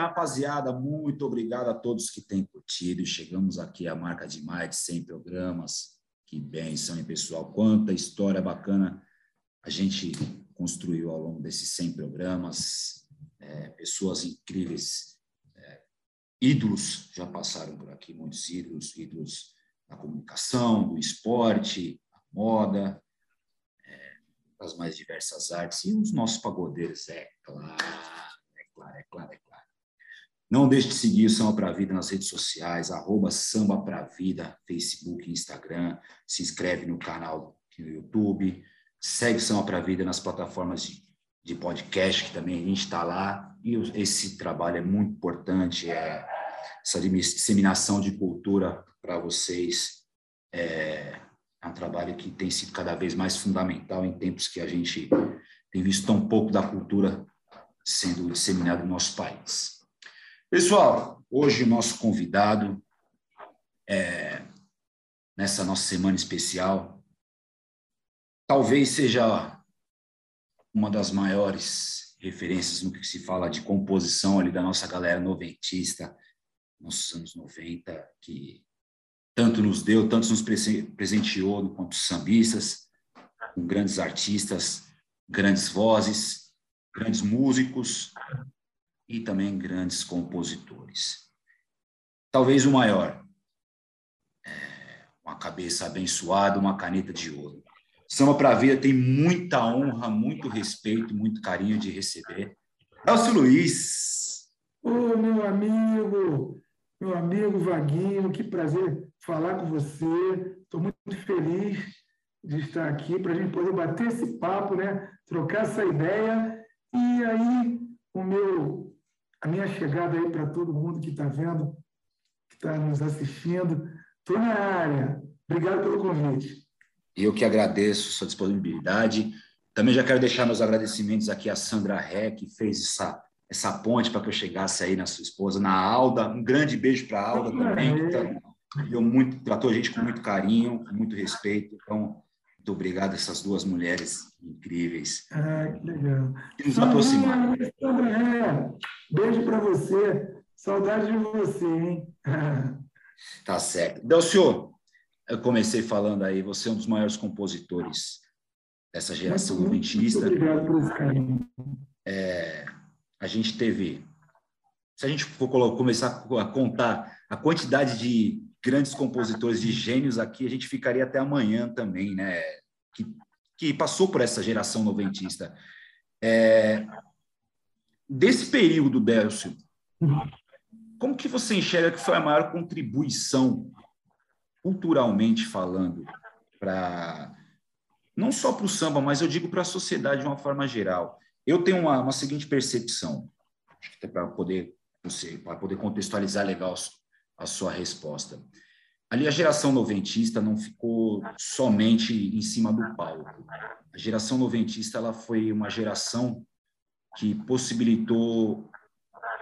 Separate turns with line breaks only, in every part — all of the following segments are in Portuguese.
rapaziada, muito obrigado a todos que têm curtido. Chegamos aqui à marca de mais de 100 programas. Que bênção, hein, pessoal? Quanta história bacana a gente construiu ao longo desses 100 programas. É, pessoas incríveis, é, ídolos já passaram por aqui, muitos ídolos, ídolos da comunicação, do esporte, da moda, é, das mais diversas artes, e os nossos pagodeiros, é claro, é claro, é claro, é claro. Não deixe de seguir o Samba Pra Vida nas redes sociais, arroba Samba Pra Vida, Facebook, Instagram, se inscreve no canal no YouTube, segue o Samba Pra Vida nas plataformas de, de podcast, que também a gente está lá, e esse trabalho é muito importante, é essa disseminação de cultura para vocês. É, é um trabalho que tem sido cada vez mais fundamental em tempos que a gente tem visto tão pouco da cultura sendo disseminada no nosso país. Pessoal, hoje o nosso convidado, é, nessa nossa semana especial, talvez seja uma das maiores referências no que se fala de composição ali da nossa galera noventista, nos anos 90, que tanto nos deu, tanto nos presenteou quanto sambistas, com grandes artistas, grandes vozes, grandes músicos e também grandes compositores. Talvez o maior, é, uma cabeça abençoada, uma caneta de ouro. Samba para a Vida tem muita honra, muito respeito, muito carinho de receber. Elcio Luiz.
Ô, oh, meu amigo, meu amigo Vaguinho, que prazer falar com você. Estou muito feliz de estar aqui para a gente poder bater esse papo, né? trocar essa ideia. E aí, o meu, a minha chegada aí para todo mundo que está vendo, que está nos assistindo. Estou na área. Obrigado pelo convite.
Eu que agradeço sua disponibilidade. Também já quero deixar meus agradecimentos aqui à Sandra Ré, que fez essa, essa ponte para que eu chegasse aí na sua esposa, na Alda. Um grande beijo para a Alda também, que tá, muito, tratou a gente com muito carinho, com muito respeito. Então, muito obrigado a essas duas mulheres incríveis.
Ah, que legal.
Nos aproximaram.
Beijo para você. Saudade de você, hein?
tá certo. Delcio, eu comecei falando aí, você é um dos maiores compositores dessa geração muito, noventista.
Muito obrigado por esse carinho.
É, a gente teve, se a gente for começar a contar a quantidade de grandes compositores, de gênios aqui, a gente ficaria até amanhã também, né? Que, que passou por essa geração noventista. É, desse período, Délcio, como que você enxerga que foi a maior contribuição, culturalmente falando, para não só para o samba, mas eu digo para a sociedade de uma forma geral? Eu tenho uma, uma seguinte percepção, para poder para poder contextualizar legal a sua resposta. Ali a geração noventista não ficou somente em cima do palco. A geração noventista ela foi uma geração que possibilitou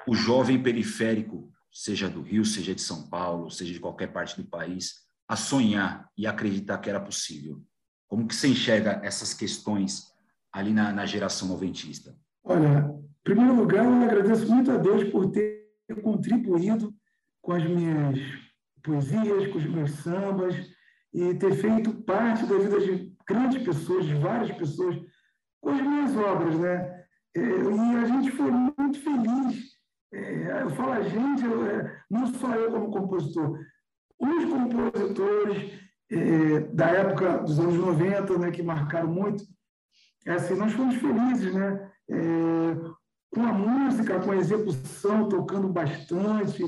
o jovem periférico, seja do Rio, seja de São Paulo, seja de qualquer parte do país, a sonhar e acreditar que era possível. Como que você enxerga essas questões ali na, na geração noventista?
Olha, em primeiro lugar, eu agradeço muito a Deus por ter contribuído com as minhas poesias, com os meus sambas, e ter feito parte da vida de grandes pessoas, de várias pessoas, com as minhas obras, né? É, e a gente foi muito feliz. É, eu falo a gente, é, não só eu como compositor, os compositores da época dos anos 90, né, que marcaram muito, assim, nós fomos felizes, né? com a música, com a execução, tocando bastante,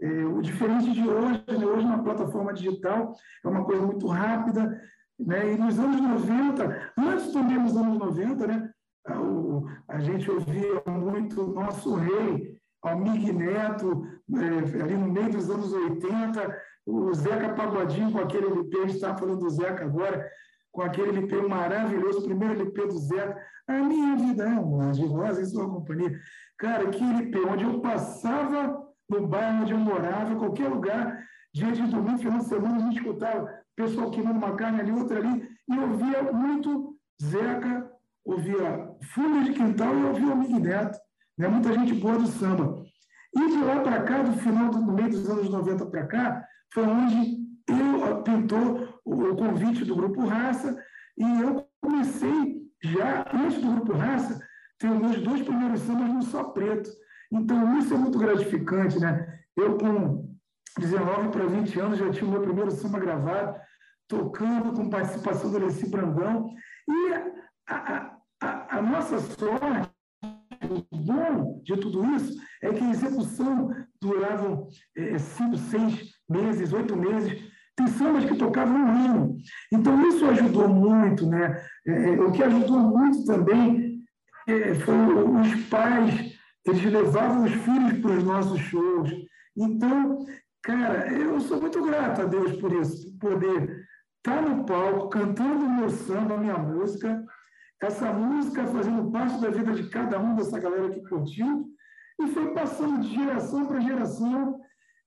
é, o diferente de hoje, né? hoje na plataforma digital é uma coisa muito rápida, né? e nos anos 90, antes também dos anos 90, né? O, a gente ouvia muito o nosso rei, Almig Neto, é, ali no meio dos anos 80, o Zeca Pagodinho com aquele LP, a gente está falando do Zeca agora, com aquele LP maravilhoso, primeiro LP do Zeca, A Minha Vida é um de Rosa em Sua Companhia. Cara, que LP, onde eu passava no bairro onde eu morava, em qualquer lugar, dia de domingo, final de semana, a gente escutava pessoal queimando uma carne ali, outra ali, e eu ouvia muito Zeca, ouvia Fundo de Quintal e ouvia o Amigo Neto, né? muita gente boa do samba. E de lá para cá, do final do meio dos anos 90 para cá, foi onde eu pintou o convite do Grupo Raça e eu comecei já, antes do Grupo Raça, os meus dois primeiros sambas no Só Preto. Então, isso é muito gratificante, né? Eu, com 19 para 20 anos, já tinha o meu primeiro samba gravado, tocando com participação do Alessi Brandão. E a, a, a, nossa sorte, o bom de tudo isso, é que a execução durava é, cinco, seis meses, oito meses. Tem sambas que tocavam um ano. Então, isso ajudou muito, né? É, é, o que ajudou muito também é, foi os pais, eles levavam os filhos para os nossos shows. Então, cara, eu sou muito grato a Deus por isso, por poder estar no palco, cantando o meu samba, a minha música, essa música fazendo parte da vida de cada um dessa galera que curtiu, e foi passando de geração para geração,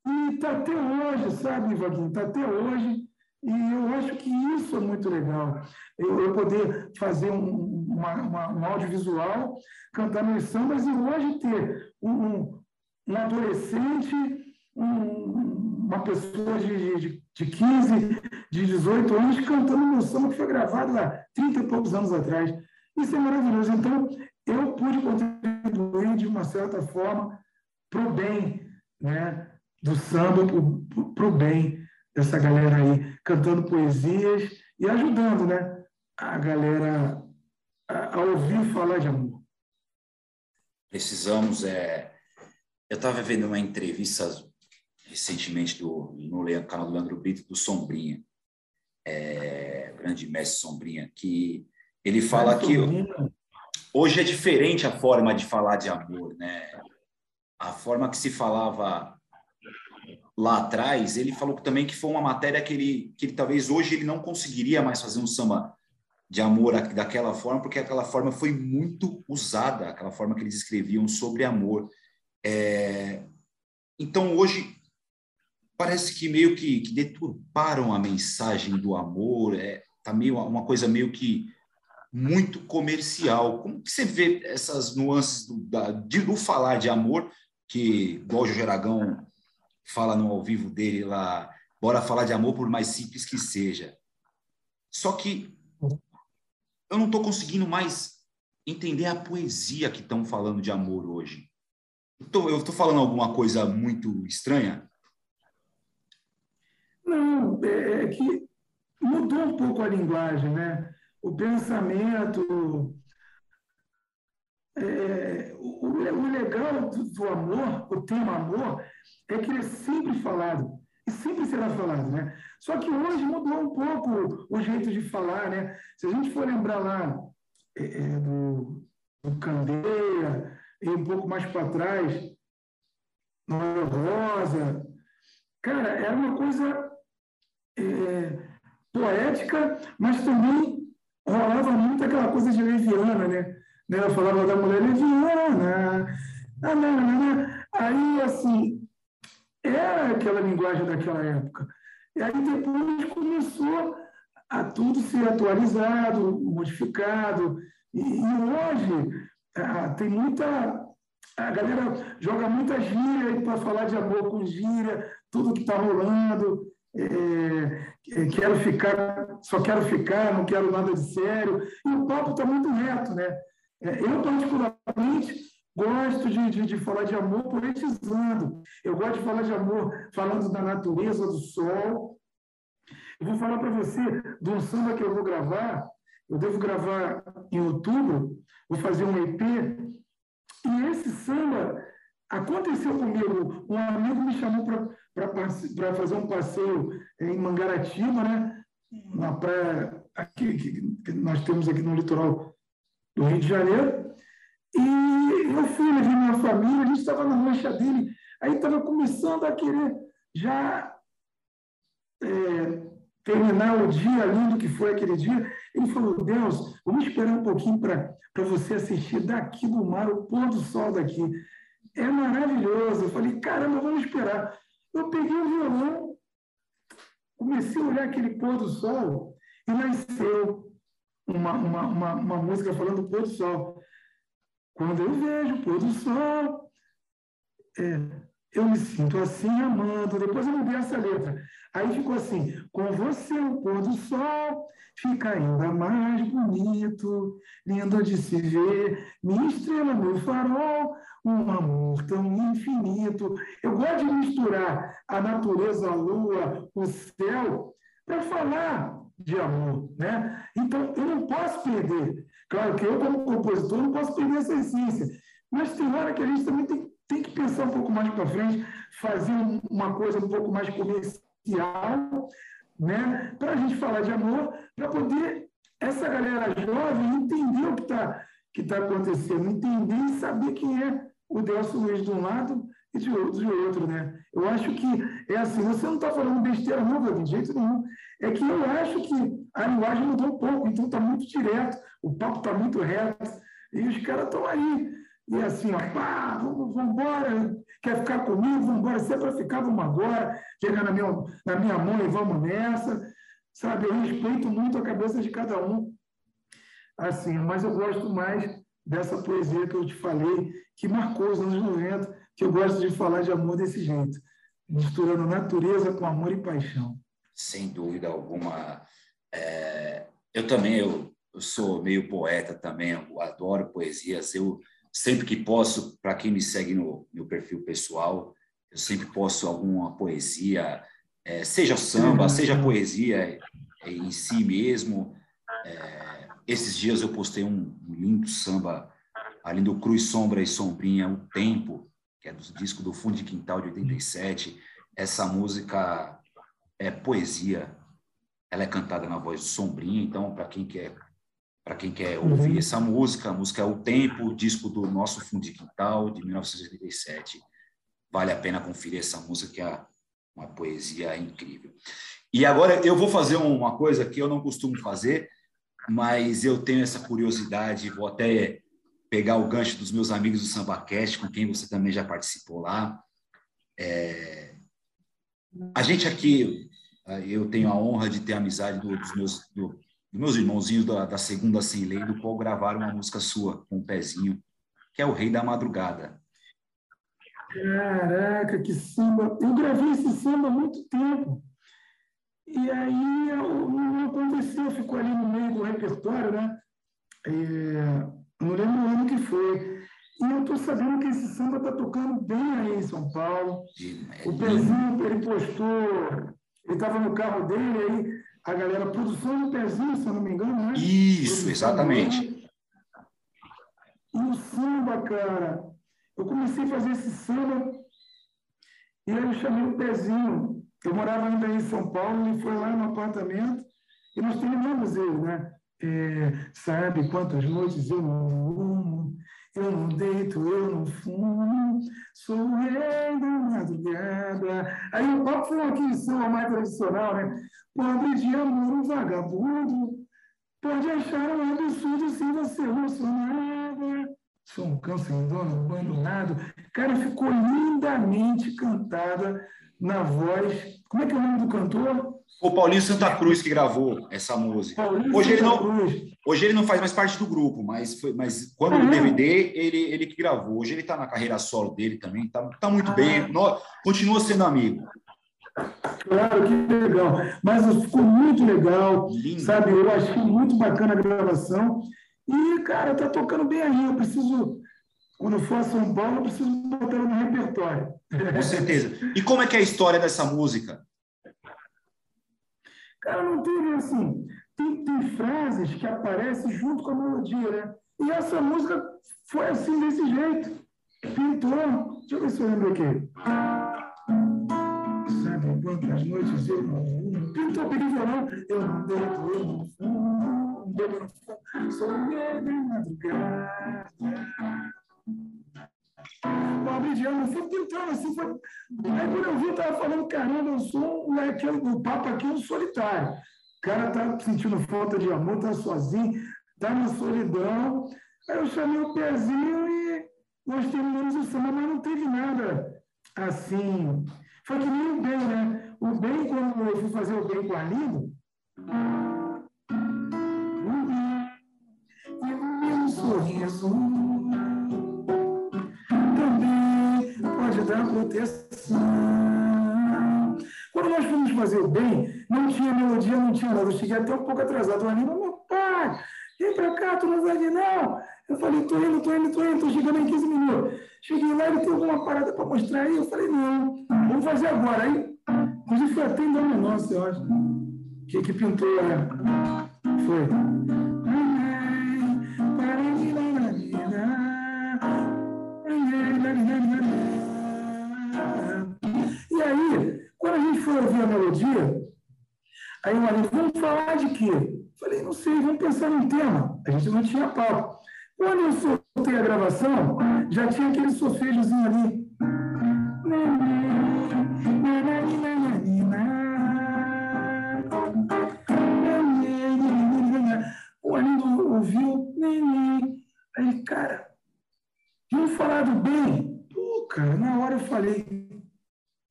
e está até hoje, sabe, Vaguinho? Está até hoje, e eu acho que isso é muito legal. Eu, eu poder fazer um, uma, uma, um audiovisual, cantar meus sambas, e hoje ter um, um adolescente, um, uma pessoa de, de, de 15, de 18 anos cantando meu samba que foi gravado há 30 e poucos anos atrás. Isso é maravilhoso. Então, eu pude contribuir de uma certa forma para o bem né, do samba, para o bem dessa galera aí, cantando poesias e ajudando né, a galera a, a ouvir falar de amor.
Precisamos. É... Eu estava vendo uma entrevista recentemente do, no canal do Leandro Brito, do Sombrinha é, grande mestre Sombrinha, que ele fala que hoje é diferente a forma de falar de amor, né? A forma que se falava lá atrás, ele falou também que foi uma matéria que ele, que ele talvez hoje ele não conseguiria mais fazer um samba de amor daquela forma, porque aquela forma foi muito usada, aquela forma que eles escreviam sobre amor. É... Então, hoje, parece que meio que, que deturparam a mensagem do amor, é, tá meio uma coisa meio que muito comercial. Como que você vê essas nuances do, da, de, do falar de amor, que igual o fala no ao vivo dele lá, bora falar de amor por mais simples que seja. Só que eu não estou conseguindo mais entender a poesia que estão falando de amor hoje. Então, eu estou falando alguma coisa muito estranha?
Não, é, é que mudou um pouco a linguagem, né? O pensamento. É, o, o, legal do, do, amor, o tema amor, é que ele é sempre falado, e sempre será falado, né? Só que hoje mudou um pouco o jeito de falar, né? Se a gente for lembrar lá é, é do, do Candeia, e um pouco mais para trás, Noel Rosa, cara, era uma coisa é, poética, mas também rolava muito aquela coisa de leviana, né? né? Eu falava da mulher leviana, aí, assim, era aquela linguagem daquela época. E aí depois começou a tudo ser atualizado, modificado, e, hoje ah, tem muita. A galera joga muita gíria para falar de amor com gíria, tudo que está rolando é, quero ficar, só quero ficar, não quero nada de sério. E o papo está muito reto, né? É, eu, particularmente, gosto de, de, de, falar de amor poetizando. Eu gosto de falar de amor falando da natureza, do sol. Eu vou falar para você de um samba que eu vou gravar. Eu devo gravar em outubro, vou fazer um EP. E esse samba Aconteceu comigo, um amigo me chamou para fazer um passeio em Mangaratiba, né? na praia aqui, que nós temos aqui no litoral do Rio de Janeiro. E eu fui, levei minha família, a gente estava na mancha dele, aí estava começando a querer já é, terminar o dia lindo que foi aquele dia. Ele falou, Deus, vamos esperar um pouquinho para você assistir daqui do mar, o pôr do sol daqui é maravilhoso. Eu falei, caramba, vamos esperar. Eu peguei o violão, comecei a olhar aquele pôr do sol e nasceu uma, uma, uma, uma música falando do pôr do sol. Quando eu vejo o pôr do sol, é, eu me sinto assim amando. Depois eu mudei essa letra. Aí ficou assim: com você o pôr do sol fica ainda mais bonito, lindo de se ver, minha estrela, meu farol, um amor tão infinito. Eu gosto de misturar a natureza, a lua, o céu, para falar de amor, né? Então eu não posso perder. Claro que eu, como compositor, não posso perder essa essência. Mas tem hora que a gente também tem, tem que pensar um pouco mais para frente, fazer uma coisa um pouco mais comercial, né? para a gente falar de amor, para poder essa galera jovem entender o que está que tá acontecendo, entender e saber quem é o Delcio Luiz de um lado e de outro, de outro, né? Eu acho que é assim, você não está falando besteira não, de jeito nenhum. É que eu acho que a linguagem mudou um pouco, então está muito direto, o papo está muito reto, e os caras estão aí e assim, ó, pá, vamos, vamos embora, quer ficar comigo, vamos embora, se é para ficar, vamos agora, chega na minha, na minha mão e vamos nessa, sabe? Eu respeito muito a cabeça de cada um, assim, mas eu gosto mais dessa poesia que eu te falei, que marcou os anos 90, que eu gosto de falar de amor desse jeito, misturando natureza com amor e paixão.
Sem dúvida alguma. É... eu também, eu, eu sou meio poeta também, adoro poesias, eu sempre que posso, para quem me segue no meu perfil pessoal, eu sempre posto alguma poesia, é, seja samba, seja poesia em si mesmo. É, esses dias eu postei um, um, lindo samba ali do Cruz Sombra e Sombrinha, O Tempo, que é do disco do Fundo de Quintal de 87. Essa música é poesia, ela é cantada na voz de Sombrinha, então, para quem quer para quem quer ouvir uhum. essa música. A música é O Tempo, disco do Nosso Fundo de Quintal, de 1987. Vale a pena conferir essa música, que é uma poesia incrível. E agora eu vou fazer uma coisa que eu não costumo fazer, mas eu tenho essa curiosidade, vou até pegar o gancho dos meus amigos do SambaCast, com quem você também já participou lá. É... A gente aqui, eu tenho a honra de ter a amizade dos meus, do, meus irmãozinhos da, da segunda sem lei, do qual gravaram uma música sua com o pezinho, que é o Rei da Madrugada.
Caraca, que samba! Eu gravei esse samba há muito tempo. E aí não aconteceu, ficou ali no meio do repertório, né? É, não lembro o ano que foi. E eu estou sabendo que esse samba está tocando bem aí em São Paulo. O Pezinho, ele postou, ele estava no carro dele, aí a galera, produção do pezinho, se eu não me engano, né?
Isso, exatamente.
O samba, cara, eu comecei a fazer esse samba e aí eu chamei o pezinho. Eu morava ainda em São Paulo, ele foi lá no apartamento e nós terminamos ele, né? É, sabe quantas noites eu não eu não deito, eu não fumo, sou o rei da madrugada. Aí o papo foi aqui samba mais tradicional, né? Pobre de amor, um vagabundo, pode achar um absurdo se você não sou nada. Sou um cão sem dono, abandonado. Cara, ficou lindamente cantada na voz. Como é que é o nome do cantor?
O Paulinho Santa Cruz que gravou essa música. Paulinho hoje ele, não, hoje ele não faz mais parte do grupo, mas, foi, mas quando no DVD, ele, ele que gravou. Hoje ele está na carreira solo dele também, está tá muito ah. bem, no, continua sendo amigo.
Claro, que legal. Mas ficou muito legal, Lindo. sabe? Eu achei muito bacana a gravação. E, cara, tá tocando bem aí. Eu preciso, quando for a São Paulo, eu preciso botar no repertório.
Com certeza. E como é que é a história dessa música?
Cara, não tem assim. Tem, tem frases que aparecem junto com a melodia, né? E essa música foi assim, desse jeito. Pintou. Deixa eu ver se eu lembro aqui. Sabe quantas noites eu não. Pintou peguei violão. Eu não deito, eu não fumo. Eu não fumo. Sou medo madrugada. Pobre de ano, fui pintando assim. Foi... Aí quando eu vi, eu estava falando, caramba, eu sou um moleque do papo aqui, um solitário. O cara tá sentindo falta de amor, tá sozinho, tá na solidão. Aí eu chamei o pezinho e nós terminamos o samba, mas não teve nada assim. Foi que nem o bem, né? O bem, quando eu fui fazer o bem com a Lindo, e o Quando nós fomos fazer o bem, não tinha melodia, não tinha nada. Eu cheguei até um pouco atrasado. Uma língua, meu pai, vem para cá, tu não vai vir, não. Eu falei, tô indo, tô indo, tô indo, tô chegando em 15 minutos. Cheguei lá, ele tem alguma parada para mostrar aí. Eu falei, não, vamos fazer agora. Aí, inclusive, foi até em nome nosso, eu acho. Que, que pintou, lá? Foi. Aí o marido, vamos falar de quê? Falei, não sei, vamos pensar num tema. A gente não tinha papo. Quando eu soltei a gravação, já tinha aquele sofejozinho ali. O Arlindo ouviu, aí, cara, vamos falar do bem? Pô, cara, na hora eu falei,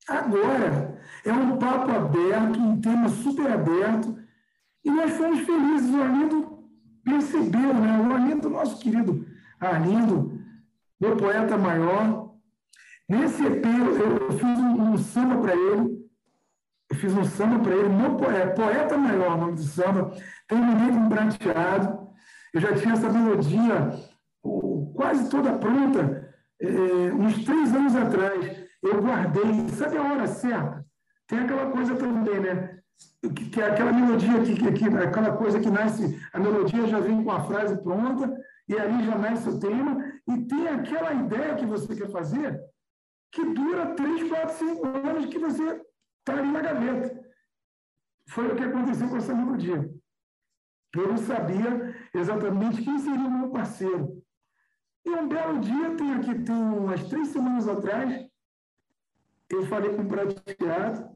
agora é um papo aberto, um tema super aberto, e nós fomos felizes. O Arlindo percebeu, né? O Arlindo, nosso querido Arlindo, meu poeta maior. Nesse EP, eu, fiz um, um samba para ele. Eu fiz um samba para ele, meu poeta, é, poeta maior, o nome do samba. Terminei com prateado. Eu já tinha essa melodia quase toda pronta, é, uns três anos atrás. Eu guardei, sabe a hora certa? Tem aquela coisa também, né? que, que é aquela melodia que, que, que, aquela coisa que nasce, a melodia já vem com a frase pronta, e ali já nasce o tema, e tem aquela ideia que você quer fazer, que dura três, quatro, cinco anos que você está ali na gaveta. Foi o que aconteceu com essa melodia. Eu não sabia exatamente quem seria o meu parceiro. E um belo dia, tem aqui, tem umas três semanas atrás, eu falei com o prateado,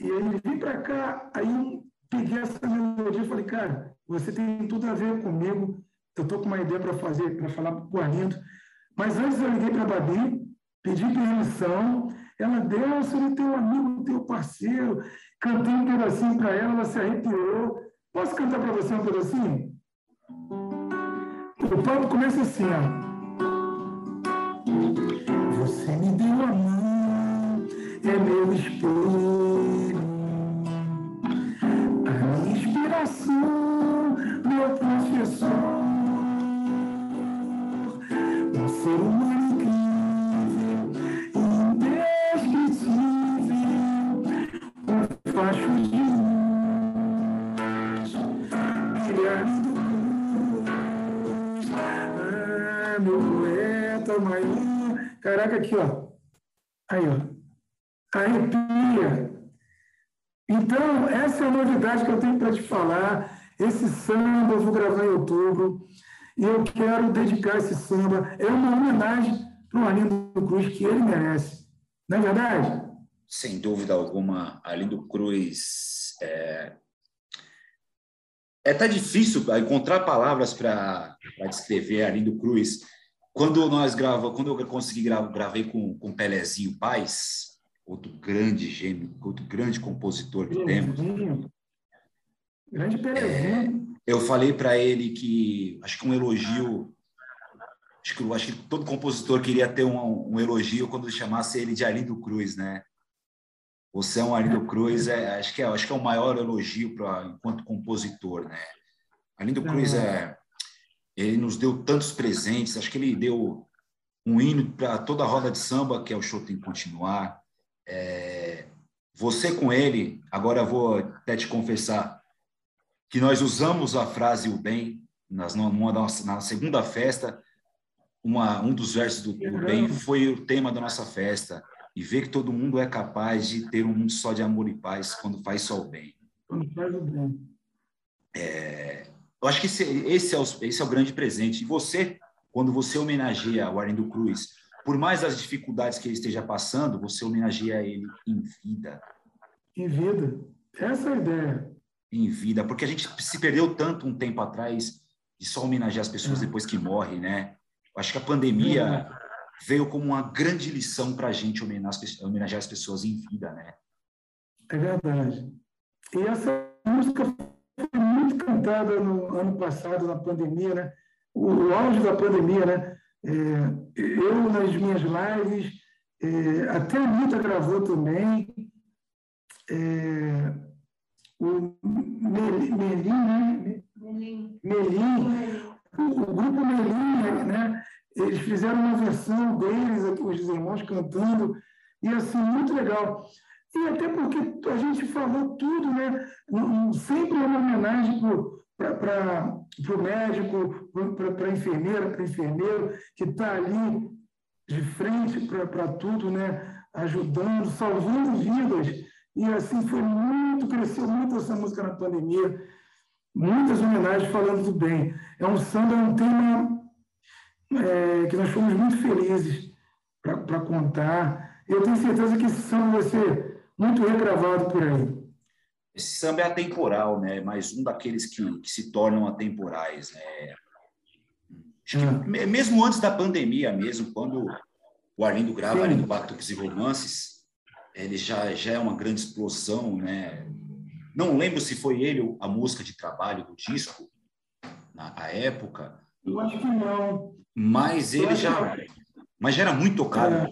e ele vem para cá, aí eu peguei essa melodia e falei, cara, você tem tudo a ver comigo, eu estou com uma ideia para fazer, para falar para o Arlindo. Mas antes eu liguei para a Babi, pedi permissão, ela deu, ele tem um amigo, teu parceiro, cantei um pedacinho para ela, ela se arrepiou. Posso cantar para você um pedacinho? O papo começa assim, ó. Você me deu a mão, é meu espelho. inspiração, meu professor. Um ser humano incrível, indescritível, um facho de luz, brilhando. Ah, meu poeta maior. Caraca, aqui, ó. Aí, ó. Arrepia. Então, essa é a novidade que eu tenho para te falar. Esse samba eu vou gravar em outubro e eu quero dedicar esse samba. É uma homenagem para o Arlindo Cruz que ele merece. Não é verdade?
Sem dúvida alguma, Arlindo Cruz. É, é tá difícil encontrar palavras para descrever Arlindo Cruz. Quando nós gravamos, quando eu consegui gravar, gravei com, com Pelezinho Paz, outro grande gênio, outro grande compositor que temos.
Grande Perezinho.
É, eu falei para ele que acho que um elogio, acho que, acho que todo compositor queria ter um, um elogio quando chamasse ele de Arlindo Cruz, né? Você é um Arlindo Cruz, é, acho que é, acho que é o maior elogio para enquanto compositor, né? Arlindo Cruz é, ele nos deu tantos presentes, acho que ele deu um hino para toda a roda de samba, que é o show tem que continuar. É, você com ele, agora vou até te confessar que nós usamos a frase o bem nas, numa, na segunda festa, uma, um dos versos do, do bem foi o tema da nossa festa e ver que todo mundo é capaz de ter um mundo só de amor e paz quando faz só o bem.
Quando faz o bem.
É, eu acho que esse, esse, é o, esse é o grande presente. E você, quando você homenageia o Arlindo Cruz, por mais as dificuldades que ele esteja passando, você homenageia ele em vida.
Em vida. Essa é a ideia.
Em vida, porque a gente se perdeu tanto um tempo atrás de só homenagear as pessoas é. depois que morrem, né? Acho que a pandemia é. veio como uma grande lição para a gente homenagear as pessoas em vida, né?
É verdade. E essa música foi muito cantada no ano passado, na pandemia, né? O auge da pandemia, né? É, eu, nas minhas lives, é, até a Anitta gravou também. é, o Melim, né? Melim. Melim. O, o grupo Melim, né? Eles fizeram uma versão deles, os irmãos cantando, e assim, muito legal. E até porque a gente falou tudo, né? Sempre é uma homenagem para o médico, para a enfermeira, para o enfermeiro, que está ali de frente para tudo, né? Ajudando, salvando vidas. E assim foi muito, cresceu muito essa música na pandemia. Muitas homenagens falando do bem. É um samba, é um tema é, que nós fomos muito felizes para contar. Eu tenho certeza que esse samba vai ser muito regravado por aí.
Esse samba é atemporal, né? Mais um daqueles que, que se tornam atemporais, né? É. Mesmo antes da pandemia, mesmo quando o Arlindo grava Sim. Arlindo Batuques e Romances, ele já, já é uma grande explosão, né? Não lembro se foi ele a música de trabalho do disco na época.
Eu acho que não.
Mas ele já, mas já era muito tocado. É.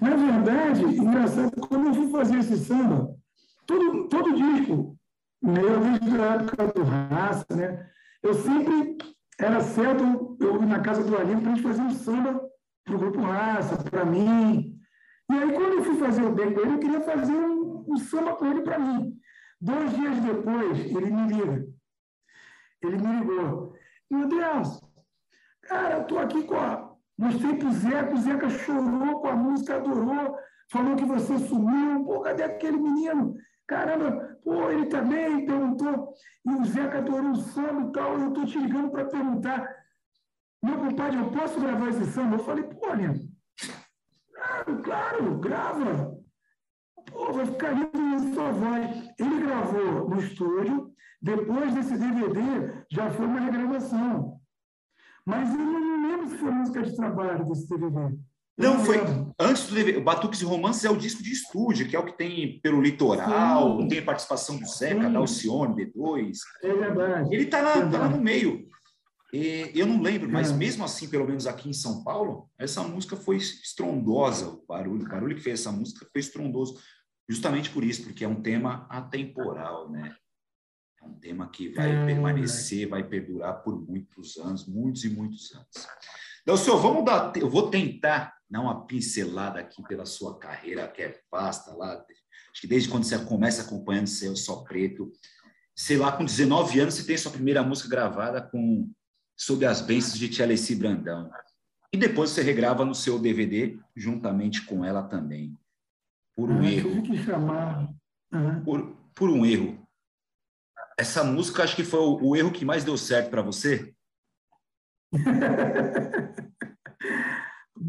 Na verdade, engraçado, quando eu fui fazer esse samba, todo, todo disco, meu, desde a época do Raça, né? Eu sempre era certo, eu na casa do Alinho, para a gente fazer um samba para o Grupo Raça, para mim. E aí, quando eu fui fazer o bem com ele, eu queria fazer um, um samba com ele para mim. Dois dias depois, ele me liga. Ele me ligou. Meu Deus, cara, eu estou aqui com a. Mostrei para o Zeca, o Zeca chorou com a música, adorou, falou que você sumiu. Pô, cadê aquele menino? Caramba, pô, ele também perguntou. E o Zeca adorou o samba e tal. Eu estou te ligando para perguntar. Meu compadre, eu posso gravar esse samba? Eu falei, pô, Nino, claro, claro, grava. Pô, vai ficar lindo na sua voz. Ele gravou no estúdio, depois desse DVD já foi uma regravação. Mas eu não lembro se foi música de trabalho desse DVD.
Não, foi antes do DVD. Batuques e Romances é o disco de estúdio, que é o que tem pelo litoral, Sim. tem participação do Zeca, da Alcione,
B2. É verdade.
Ele está lá, tá lá no meio. E, eu não lembro, mas é. mesmo assim, pelo menos aqui em São Paulo, essa música foi estrondosa. O barulho, o barulho que fez essa música foi estrondoso. Justamente por isso, porque é um tema atemporal, né? É um tema que vai é, permanecer, vai perdurar por muitos anos, muitos e muitos anos. Então, senhor, vamos dar, eu vou tentar dar uma pincelada aqui pela sua carreira, que é vasta lá. Acho que desde quando você começa acompanhando seu Só Preto, sei lá, com 19 anos você tem sua primeira música gravada com Sob as Bênçãos de Tchelici Brandão. E depois você regrava no seu DVD juntamente com ela também. Por um ah, erro.
Que chamar.
Uhum. Por, por um erro essa música acho que foi o, o erro que mais deu certo para você?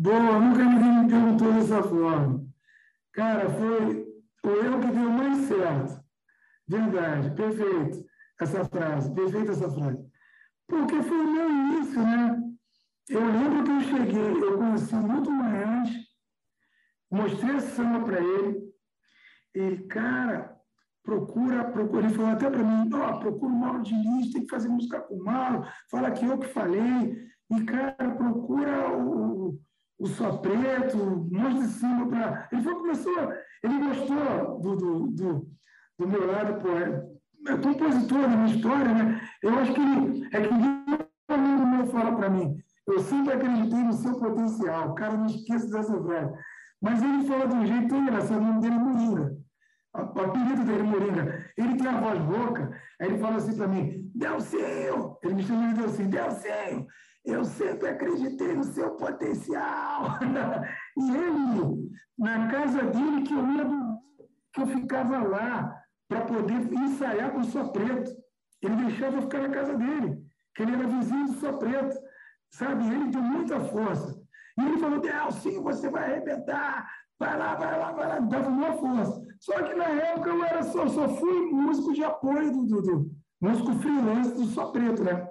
Boa, nunca ninguém me perguntou dessa forma. Cara, foi o erro que deu mais certo. Verdade, perfeito essa frase, perfeita essa frase. Porque foi o meu início, né? Eu lembro que eu cheguei, eu conheci muito mais, mostrei a samba para ele. Ele, cara, procura, procura. Ele falou até para mim, ó, oh, procura o Mauro Diniz, tem que fazer música com o Mauro, fala que eu que falei. E, cara, procura o, o Só Preto, mostra de cima para... Ele começou, ele gostou do, do, do, do meu lado poeta. É compositor da minha história, né? Eu acho que ele, é que um amigo meu fala para mim, eu sempre acreditei no seu potencial, cara, não esqueça dessa frase. Mas ele fala de um jeito tão engraçado, o nome dele é Moringa o apelido dele, Moringa, ele tem a voz rouca, aí ele fala assim para mim, Delcinho, ele me chama de Delcinho, Delcinho, eu sempre acreditei no seu potencial. e ele, na casa dele, que eu ia que eu ficava lá para poder ensaiar com o Só Preto. Ele deixava eu ficar na casa dele, que ele era vizinho do Só Preto, sabe? Ele tem muita força. E ele falou, Delcinho, você vai arrebentar, vai lá, vai lá, vai lá, dava uma força. Só que na época eu era só, só fui músico de apoio do, do, do músico freelance do Só Preto, né?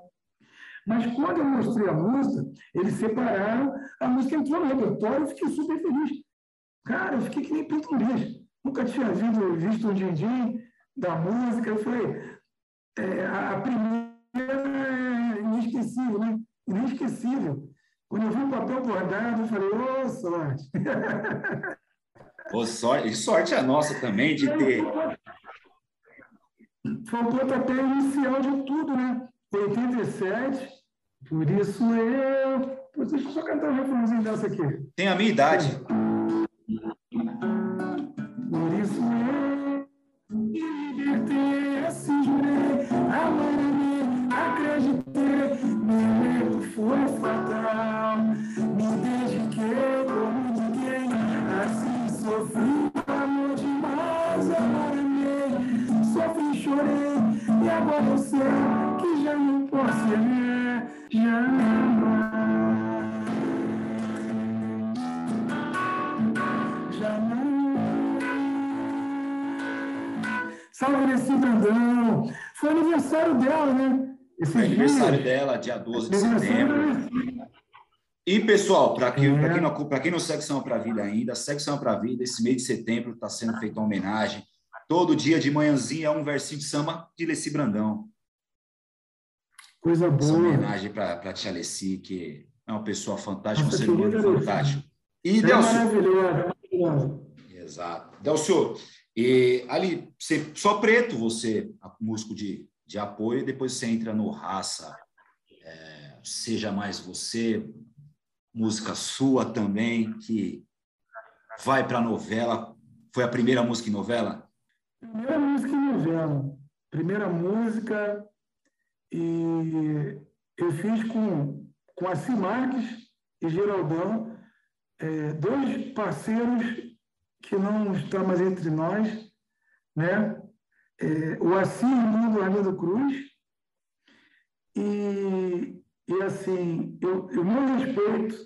Mas quando eu mostrei a música, eles separaram, a música entrou no repertório, eu fiquei super feliz. Cara, eu fiquei que nem pinto Nunca tinha visto, visto um din da música. Eu falei, é, a primeira é inesquecível, né? Inesquecível. Quando eu vi o papel bordado, eu falei, ô, oh, sorte!
Oh, sorte, sorte a nossa também de ter.
Foi o pontapé inicial de tudo, né? 87, por isso eu. Deixa eu só cantar um refrãozinho dessa aqui.
Tem a minha idade.
Aniversário dela, né?
Esse Foi aniversário dela, dia 12 de setembro. E, pessoal, para quem, é. quem, não, quem não segue São para a Vida ainda, segue São para a Vida. Esse mês de setembro está sendo feita uma homenagem. Todo dia de manhãzinha é um versinho de samba de Leci Brandão.
Coisa boa. Essa
homenagem para a Tia Leci, que é uma pessoa fantástica, um ser humano fantástico. E é Delcio. Maravilhoso. Exato. Delcio, e ali, você, só preto você, músico de, de apoio, depois você entra no Raça, é, Seja Mais Você, música sua também, que vai para novela. Foi a primeira música em novela?
Primeira música em novela. Primeira música. E eu fiz com, com a Marques e Geraldão, é, dois parceiros que não está mais entre nós, né? É, o Assis Mundo Arlindo Cruz, e, e assim, eu, eu não respeito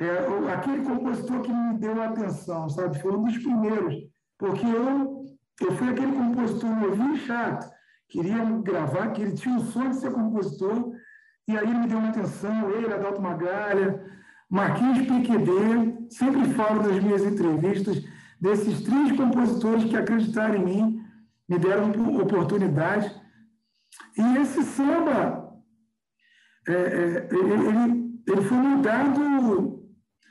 é, aquele compositor que me deu atenção, sabe? Foi um dos primeiros, porque eu, eu fui aquele compositor novinho chato, queria gravar, que ele tinha um sonho de ser compositor, e aí ele me deu uma atenção, ele, Adalto Magalha, Marquinhos Piquedê, sempre falo nas minhas entrevistas desses três compositores que acreditaram em mim, me deram oportunidade. E esse samba, é, é, ele, ele foi mudado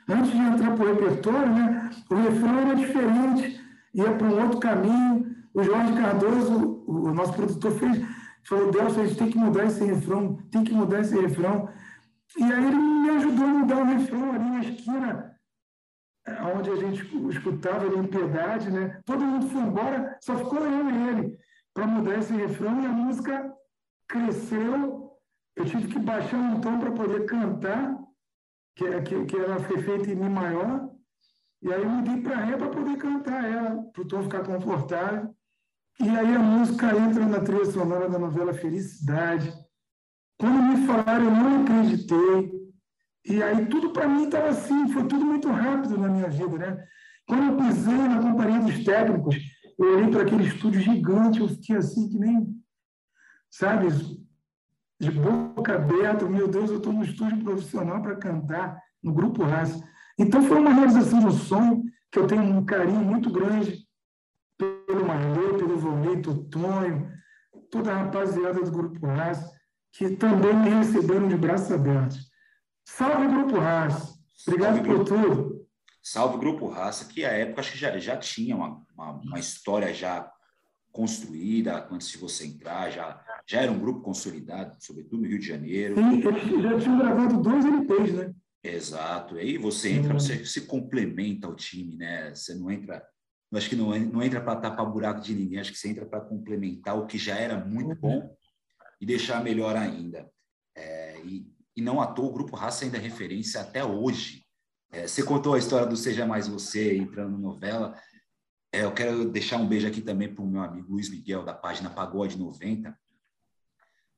antes de entrar para o repertório, né? o refrão era diferente, ia para um outro caminho. O Jorge Cardoso, o nosso produtor, fez, falou: Delcio, a gente tem que mudar esse refrão, tem que mudar esse refrão. E aí ele me ajudou a mudar o refrão ali na esquina, onde a gente escutava em Piedade, né? Todo mundo foi embora, só ficou eu e ele para mudar esse refrão e a música cresceu. Eu tive que baixar um tom para poder cantar, que, que, que ela foi feita em Mi maior, e aí eu mudei para Ré para poder cantar ela, para o tom ficar confortável. E aí a música entra na trilha sonora da novela Felicidade. Quando me falaram, eu não acreditei. E aí tudo para mim estava assim, foi tudo muito rápido na minha vida, né? Quando eu pisei na companhia dos técnicos, eu olhei para aquele estúdio gigante, eu fiquei assim que nem, sabe, de boca aberta, meu Deus, eu estou no estúdio profissional para cantar no Grupo Raça. Então foi uma realização do sonho que eu tenho um carinho muito grande pelo Marley, pelo Volneito, Tonho, toda a rapaziada do Grupo Raça, que também me receberam de braços abertos. Salve, Grupo Raça. Obrigado Salve, por tudo.
Salve, Grupo Raça, que a época acho que já, já tinha uma, uma, uma, história já construída antes de você entrar, já, já era um grupo consolidado, sobretudo no Rio de Janeiro.
Sim, já tinham gravado dois LPs, né?
Exato. Aí você entra, você se complementa ao time, né? Você não entra acho que não, não entra para tapar buraco de ninguém, acho que você entra para complementar o que já era muito bom e deixar melhor ainda. É, e e não à toa o Grupo Raça ainda é referência até hoje. É, você contou a história do Seja Mais Você entrando na novela. É, eu quero deixar um beijo aqui também para o meu amigo Luiz Miguel, da página Pagode 90.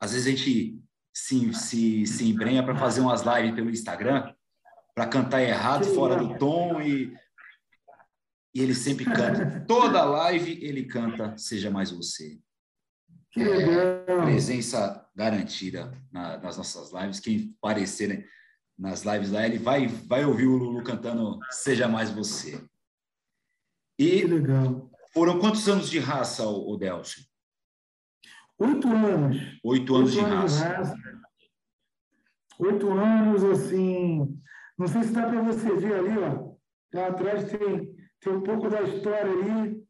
Às vezes a gente se, se, se embrenha para fazer umas lives pelo Instagram, para cantar errado, fora do tom, e, e ele sempre canta. Toda live ele canta Seja Mais Você. É, presença garantida na, nas nossas lives. Quem aparecer nas lives lá, ele vai, vai ouvir o Lulu cantando Seja Mais Você. E que legal. foram quantos anos de raça, o, Delcio?
Oito anos.
Oito anos, Oito de, anos raça. de raça.
Oito anos, assim. Não sei se dá para você ver ali, ó. Lá atrás tem, tem um pouco da história ali.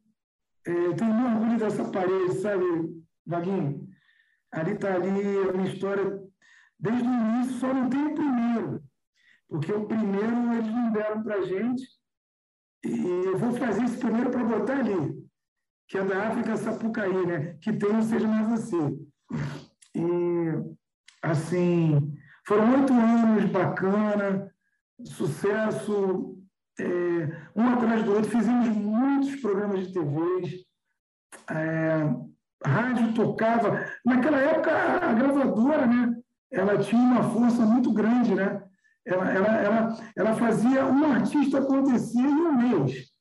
É, eu tenho muito orgulho dessa parede, sabe, Vaguinho? Ali está ali a minha história desde o início, só não tem o primeiro, porque o primeiro eles não deram para a gente, e eu vou fazer esse primeiro para botar ali, que é da África Sapucaí, né? que tem Não Seja Mais Você. E, assim, foram oito anos bacana, sucesso, é, um atrás do outro, fizemos muitos programas de TV, é, rádio tocava. Naquela época, a gravadora, né, ela tinha uma força muito grande, né? Ela, ela, ela, ela fazia um artista acontecer em um mês.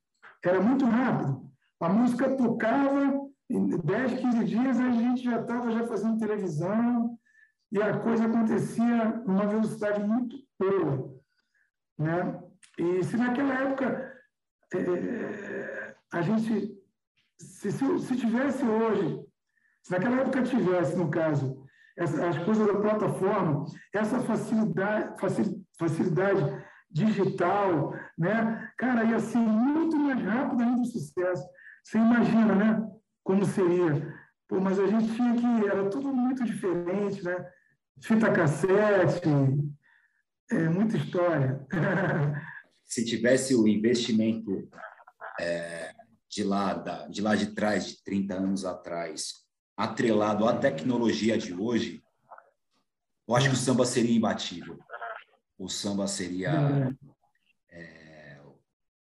Era muito rápido. A música tocava, em 10, 15 dias a gente já estava já fazendo televisão e a coisa acontecia numa velocidade muito boa. Né? E se naquela época é, a gente, se, se, se tivesse hoje se naquela época tivesse, no caso, essa, as coisas da plataforma, essa facilidade, facilidade digital, né? Cara, ia ser muito mais rápido ainda o sucesso. Você imagina, né? Como seria. Pô, mas a gente tinha que... Era tudo muito diferente, né? Fita cassete, é, muita história.
Se tivesse o investimento é, de, lá, da, de lá de trás, de 30 anos atrás, atrelado à tecnologia de hoje, eu acho que o samba seria imbatível. O samba seria é,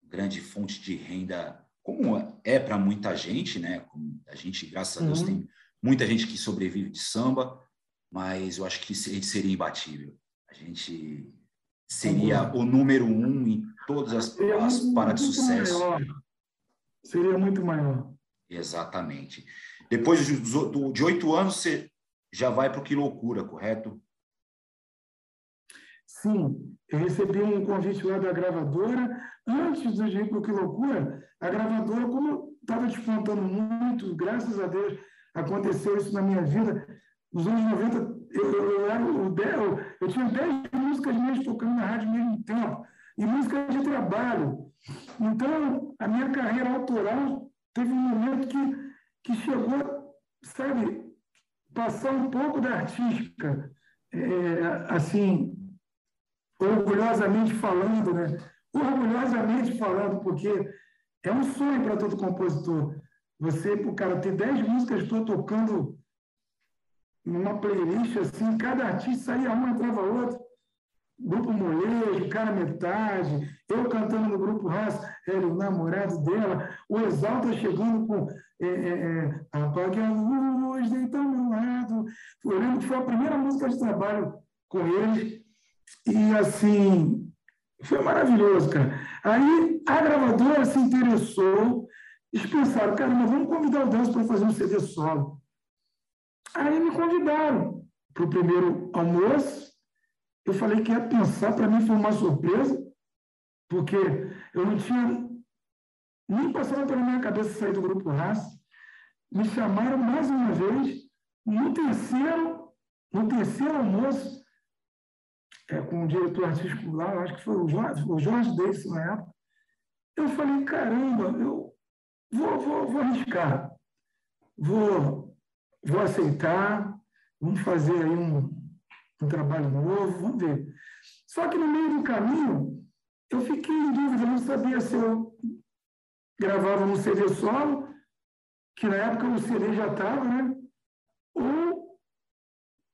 grande fonte de renda, como é para muita gente, né? A gente, graças a Deus, uhum. tem muita gente que sobrevive de samba, mas eu acho que gente seria imbatível. A gente seria uhum. o número um em todas as, as paradas de sucesso.
Maior. Seria muito maior.
Exatamente. Depois de oito anos, você já vai para o Que Loucura, correto?
Sim, eu recebi um convite lá da gravadora. Antes de ir para o Que Loucura, a gravadora, como estava despontando muito, graças a Deus, aconteceu isso na minha vida. Nos anos 90, eu, eu, era o, eu, eu tinha 10 músicas minhas tocando na rádio ao mesmo tempo, e música de trabalho. Então, a minha carreira autoral teve um momento que que chegou, sabe, passar um pouco da artística, é, assim, orgulhosamente falando, né? Orgulhosamente falando, porque é um sonho para todo compositor. Você, o cara, ter 10 músicas estou tocando numa playlist, assim, cada artista saía uma, entrava outra grupo molejo, cara metade, eu cantando no grupo Raça, era o namorado dela, o Exalta chegando com é, é, é, Apague a luz, deita ao meu lado. Eu lembro que foi a primeira música de trabalho com eles, e assim, foi maravilhoso, cara. Aí a gravadora se interessou, eles pensaram, cara, mas vamos convidar o Danço para fazer um CD solo. Aí me convidaram para o primeiro almoço, eu falei que ia pensar, para mim foi uma surpresa, porque eu não tinha nem passado pela minha cabeça sair do grupo Raça. Me chamaram mais uma vez, no terceiro, no terceiro almoço, é, com o diretor artístico lá, acho que foi o Jorge, o Jorge Davis na época. Eu falei, caramba, eu vou, vou, vou arriscar, vou, vou aceitar, vamos fazer aí um, um trabalho novo, vamos ver. Só que no meio do caminho, eu fiquei em dúvida, não sabia se eu gravava no CD solo, que na época o CD já estava, né? Ou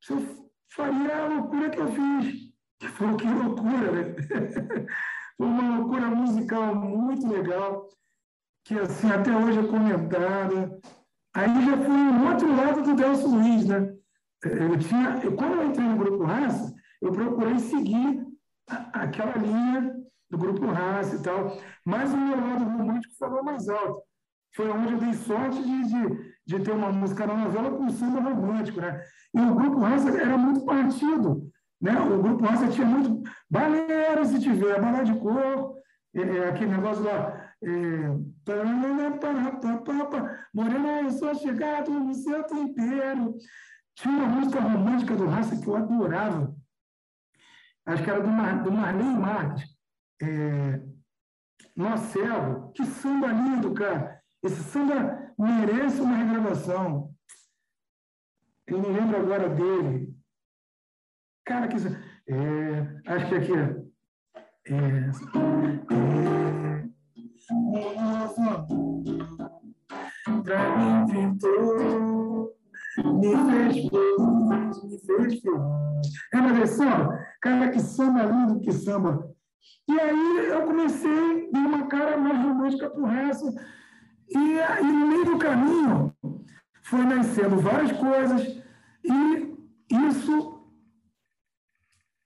se eu faria a loucura que eu fiz, que foi que loucura, né? foi uma loucura musical muito legal, que assim até hoje é comentada. Aí já foi o outro lado do Delcio Luiz, né? eu tinha, eu, quando eu entrei no grupo Raça, eu procurei seguir a, aquela linha do grupo Raça e tal, mas o meu lado romântico falou mais alto. Foi onde eu dei sorte de, de, de ter uma música na novela com samba romântico, né? E o grupo Raça era muito partido, né? O grupo Raça tinha muito baleiro, se tiver, bala de cor, é, é, aquele negócio lá, é, Morena, eu sou chegado no seu tempero. Tinha uma música romântica do Raça que eu adorava. Acho que era do, Mar, do Marques. É, Cego. Que samba lindo, cara. Esse samba merece uma regravação. Eu não lembro agora dele. Cara, que. É, acho que aqui é. é, é pra mim inventou, me fez feliz, me fez feliz. É uma versão? Cara, que samba lindo, que samba. E aí eu comecei dar uma cara mais romântica para o resto. E, no meio do caminho foi nascendo várias coisas e isso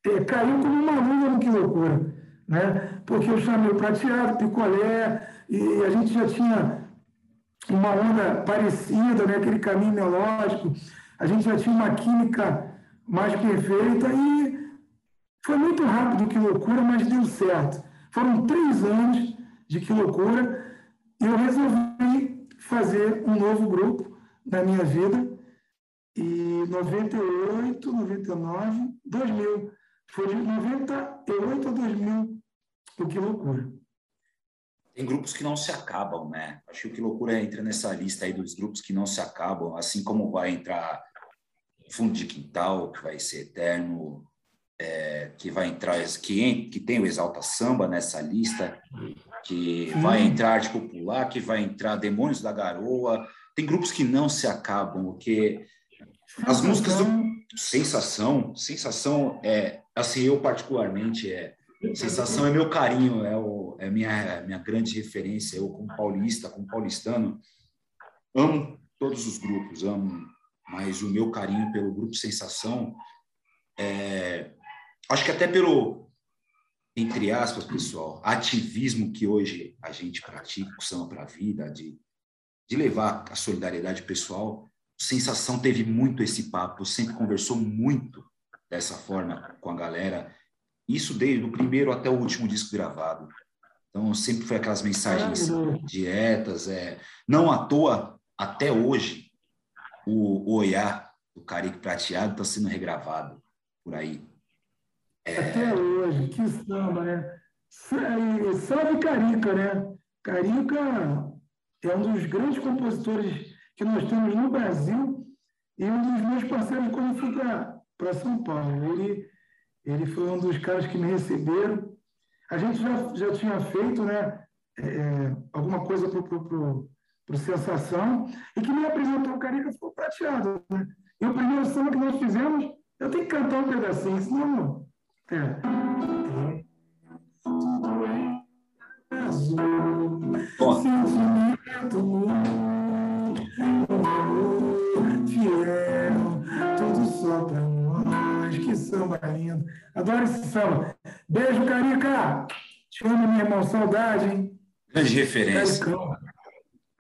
é, caiu como uma luva no Que Loucura. Né? Porque eu chamei o prateado, picolé, e a gente já tinha uma onda parecida, né? aquele caminho melódico, a gente já tinha uma química mais perfeita e foi muito rápido que loucura, mas deu certo. Foram três anos de que loucura e eu resolvi fazer um novo grupo na minha vida e 98, 99, 2000. Foi de 98 a 2000 o que loucura.
Tem grupos que não se acabam, né? Acho que loucura entra nessa lista aí dos grupos que não se acabam, assim como vai entrar Fundo de Quintal, que vai ser eterno, é, que vai entrar, que, que tem o Exalta Samba nessa lista, que vai entrar Arte Popular, que vai entrar Demônios da Garoa. Tem grupos que não se acabam, porque as músicas do Sensação, Sensação é, assim, eu particularmente é Sensação é meu carinho, é, o, é minha, minha grande referência. Eu, como paulista, como paulistano, amo todos os grupos, amo, mas o meu carinho pelo grupo Sensação, é, acho que até pelo, entre aspas, pessoal, ativismo que hoje a gente pratica, samba para a vida, de, de levar a solidariedade pessoal, Sensação teve muito esse papo, sempre conversou muito dessa forma com a galera isso desde o primeiro até o último disco gravado. Então, sempre foi aquelas mensagens diretas. É... Não à toa, até hoje, o, o Oiá, do Carique Prateado, está sendo regravado por aí.
Até hoje, que samba, né? Salve Carica, né? Carica é um dos grandes compositores que nós temos no Brasil e um dos meus parceiros quando fui para São Paulo. Ele ele foi um dos caras que me receberam. A gente já, já tinha feito né, é, é alguma coisa para o Sensação e que me apresentou o Carica ficou prateado. Né? E o primeiro samba que nós fizemos, eu tenho que cantar um pedacinho, senão. Sentimento, fiel, tudo só pra nós, que samba lindo. Adoro esse samba. Beijo, Carica. Te amo, meu irmão. Saudade, hein?
Grande referência.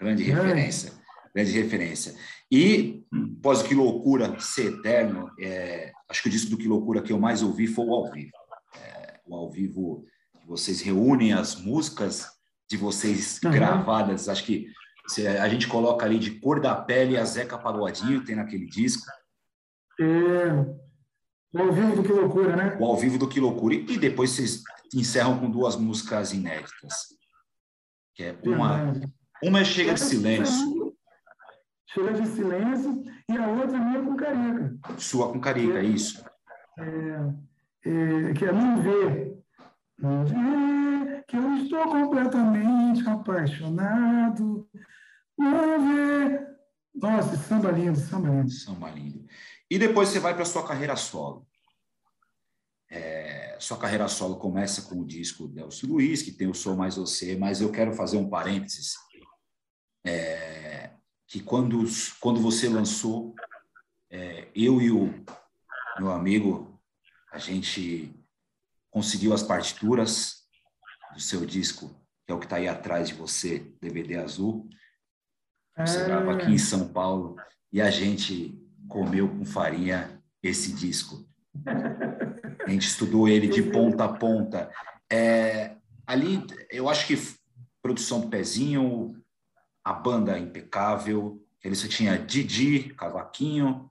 Grande referência. Grande referência. E, pós Que Loucura ser eterno, é, acho que o disco do Que Loucura que eu mais ouvi foi o ao vivo. É, o ao vivo, que vocês reúnem as músicas de vocês uhum. gravadas. Acho que a gente coloca ali de Cor da Pele a Zeca Pagodinho, tem naquele disco.
É, o ao vivo do Que Loucura, né?
O ao vivo do Que Loucura. E depois vocês encerram com duas músicas inéditas. Que é uma, uma é Chega de Silêncio.
Chega de Silêncio e a outra minha com Carica.
Sua com Carica, é, isso.
É, é, que é Não Ver. Ver que eu estou completamente apaixonado. Não Ver. Nossa, samba lindo, samba lindo.
Samba lindo. E depois você vai para a sua carreira solo. É, sua carreira solo começa com o disco Delcio Luiz, que tem o Sou Mais Você, mas eu quero fazer um parênteses. É, que quando, quando você lançou, é, eu e o meu amigo, a gente conseguiu as partituras do seu disco, que é o que está aí atrás de você, DVD azul. Você grava aqui em São Paulo e a gente comeu com farinha esse disco. A gente estudou ele de ponta a ponta. É, ali, eu acho que produção do Pezinho, a banda impecável, ali você tinha Didi, Cavaquinho,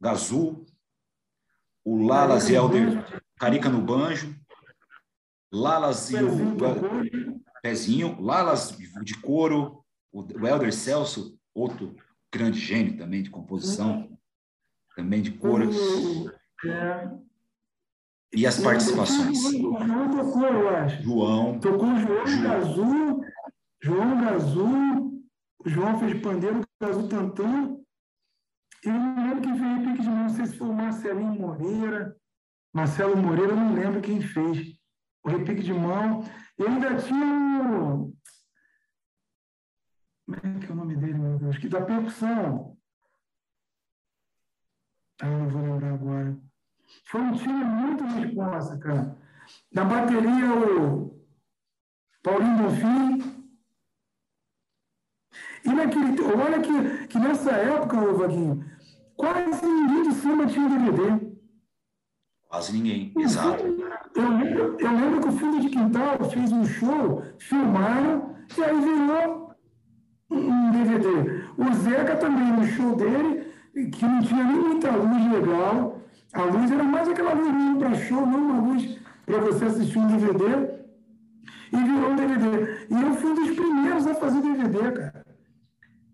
Gazul, o Lalas e Helder, Carica no banjo, Lalas e o Pezinho, Lalas de Couro, o Helder Celso, outro grande gênio também de composição, também de couro. É. E as participações?
João tocou, eu acho.
João.
Tocou João João. Gazu, João fez pandeiro, Gazu Tantã. Eu não lembro quem fez repique de mão, não sei se foi o Marcelinho Moreira. Marcelo Moreira, eu não lembro quem fez o repique de mão. E ainda tinha o. Como é que é o nome dele, meu Deus? Que da percussão. Ah, não vou lembrar agora. Foi um time muito responsa, cara. Na bateria, o Paulinho Bonfim. E naquele. Olha que, que nessa época, ô Vaguinho, quase ninguém de cima tinha DVD.
Quase ninguém, exato.
Eu lembro, eu lembro que o Fundo de Quintal fez um show, filmaram, e aí virou um DVD. O Zeca também, no show dele, que não tinha nem muita luz legal, a luz era mais aquela luz mesmo para show, não uma luz para você assistir um DVD. E virou um DVD. E eu fui um dos primeiros a fazer DVD, cara.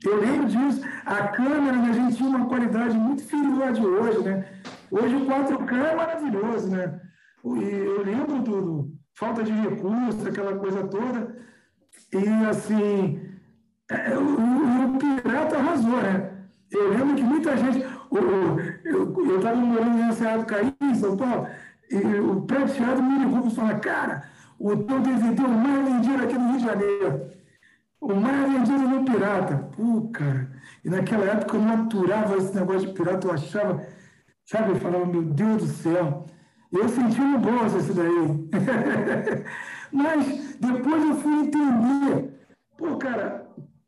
Eu lembro disso. A câmera da gente tinha uma qualidade muito inferior de hoje, né? Hoje o 4K é maravilhoso, né? E eu lembro tudo. Falta de recurso, aquela coisa toda. E, assim, é, o, o pirata arrasou, né? Eu lembro que muita gente. Eu estava morando em Enseado Caí, em São Paulo, e o prateado me ligou e falou: Cara, o teu DVD é o mais vendido aqui no Rio de Janeiro. O mais vendido no Pirata. Pô, cara. E naquela época eu não aturava esse negócio de pirata, eu achava, sabe, eu falava: Meu Deus do céu. Eu senti no bolso isso daí. Mas depois eu fui entender. Pô, cara,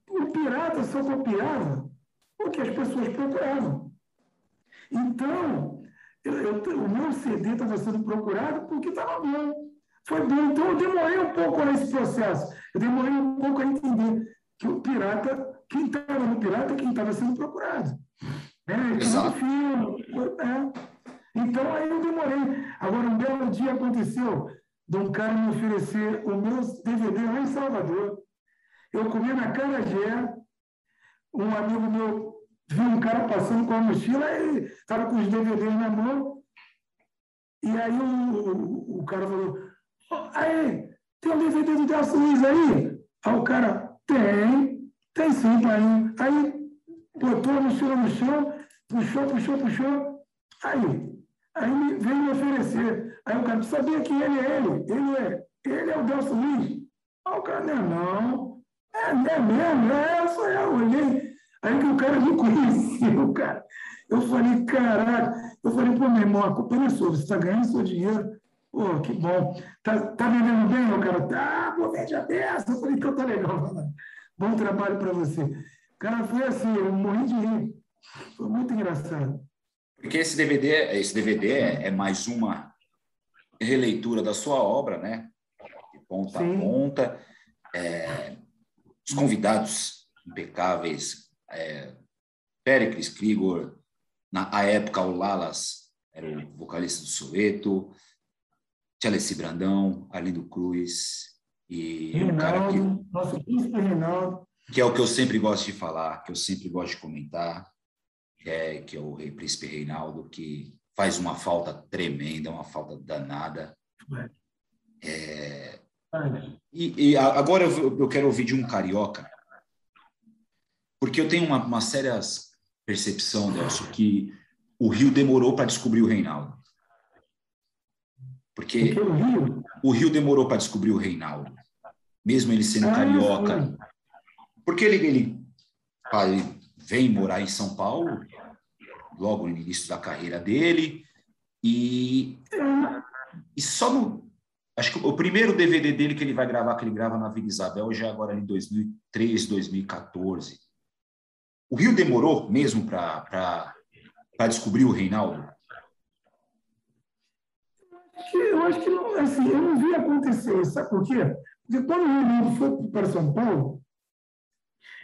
o pirata só copiava porque as pessoas procuravam. Então, eu, eu, o meu CD estava sendo procurado porque estava bom. Foi bom. Então, eu demorei um pouco nesse processo. Eu demorei um pouco a entender que o pirata, quem estava no pirata é quem estava sendo procurado. É, Exato. Filme, é. Então, aí eu demorei. Agora, um belo dia aconteceu de um cara me oferecer o meu DVD lá em Salvador. Eu comia na Carajé, um amigo meu viu um cara passando com a mochila e estava com os DVDs na mão. E aí o, o, cara falou: Aí, tem um DVD do Delcio Luiz aí? Aí o cara: Tem, tem sim, pai. Aí botou a mochila no chão, puxou, puxou, puxou. Aí, aí veio me oferecer. Aí o cara: Sabia que ele é ele? Ele é, ele é o Delcio Luiz? Aí o cara: Não, é não. É, é mesmo, é, sou eu. Olhei. Aí que o cara me conheceu, cara. Eu falei, caraca. Eu falei, pô, meu irmão, a culpa não é sua, você está ganhando seu dinheiro. Pô, que bom. Tá, tá vendendo bem? O cara, tá, pô, vende a dessa. Eu falei, então tá legal. Bom trabalho para você. Cara, foi assim, eu morri de rir. Foi muito engraçado.
Porque esse DVD, esse DVD é, é mais uma releitura da sua obra, né? De ponta Sim. a ponta. É, os convidados impecáveis, é, Pericles Krigor, na a época o Lalas era o vocalista do Soweto, Chelsea Brandão, Arlindo Cruz e
Rinaldo, cara que, nosso Rinaldo.
Que é o que eu sempre gosto de falar, que eu sempre gosto de comentar, é, que é o rei, príncipe Reinaldo, que faz uma falta tremenda, uma falta danada. É, e, e, agora eu, eu, quero ouvir de um carioca, porque eu tenho uma, uma séria percepção, Nelson, que o Rio demorou para descobrir o Reinaldo. Porque o Rio demorou para descobrir o Reinaldo, mesmo ele sendo ah, carioca. Porque ele, ele, ele vem morar em São Paulo, logo no início da carreira dele, e, e só no, Acho que o primeiro DVD dele que ele vai gravar, que ele grava na Vila Isabel, já é agora em 2003, 2014. O Rio demorou mesmo para descobrir o Reinaldo?
Eu acho que não, assim, eu não vi acontecer, sabe por quê? Porque quando o Reinaldo foi para São Paulo,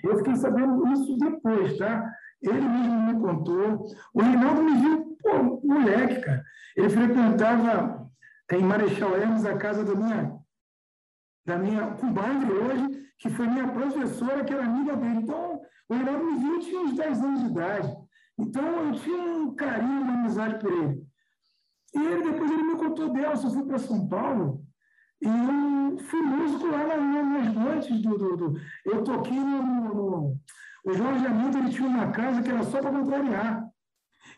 eu fiquei sabendo isso depois, tá? Ele mesmo me contou. O Reinaldo me viu, pô, moleque, cara. Ele frequentava em Marechal Hermes, a casa da minha, da minha comadre hoje, que foi minha professora, que era amiga dele. Então, o Reinaldo me viu, eu tinha uns 10 anos de idade. Então, eu tinha um carinho, uma amizade por ele. E ele, depois ele me contou dela, eu fui para São Paulo, e eu fui músico lá nas noites do, do, do... Eu toquei no, no, O Jorge Amito, ele tinha uma casa que era só para contrariar.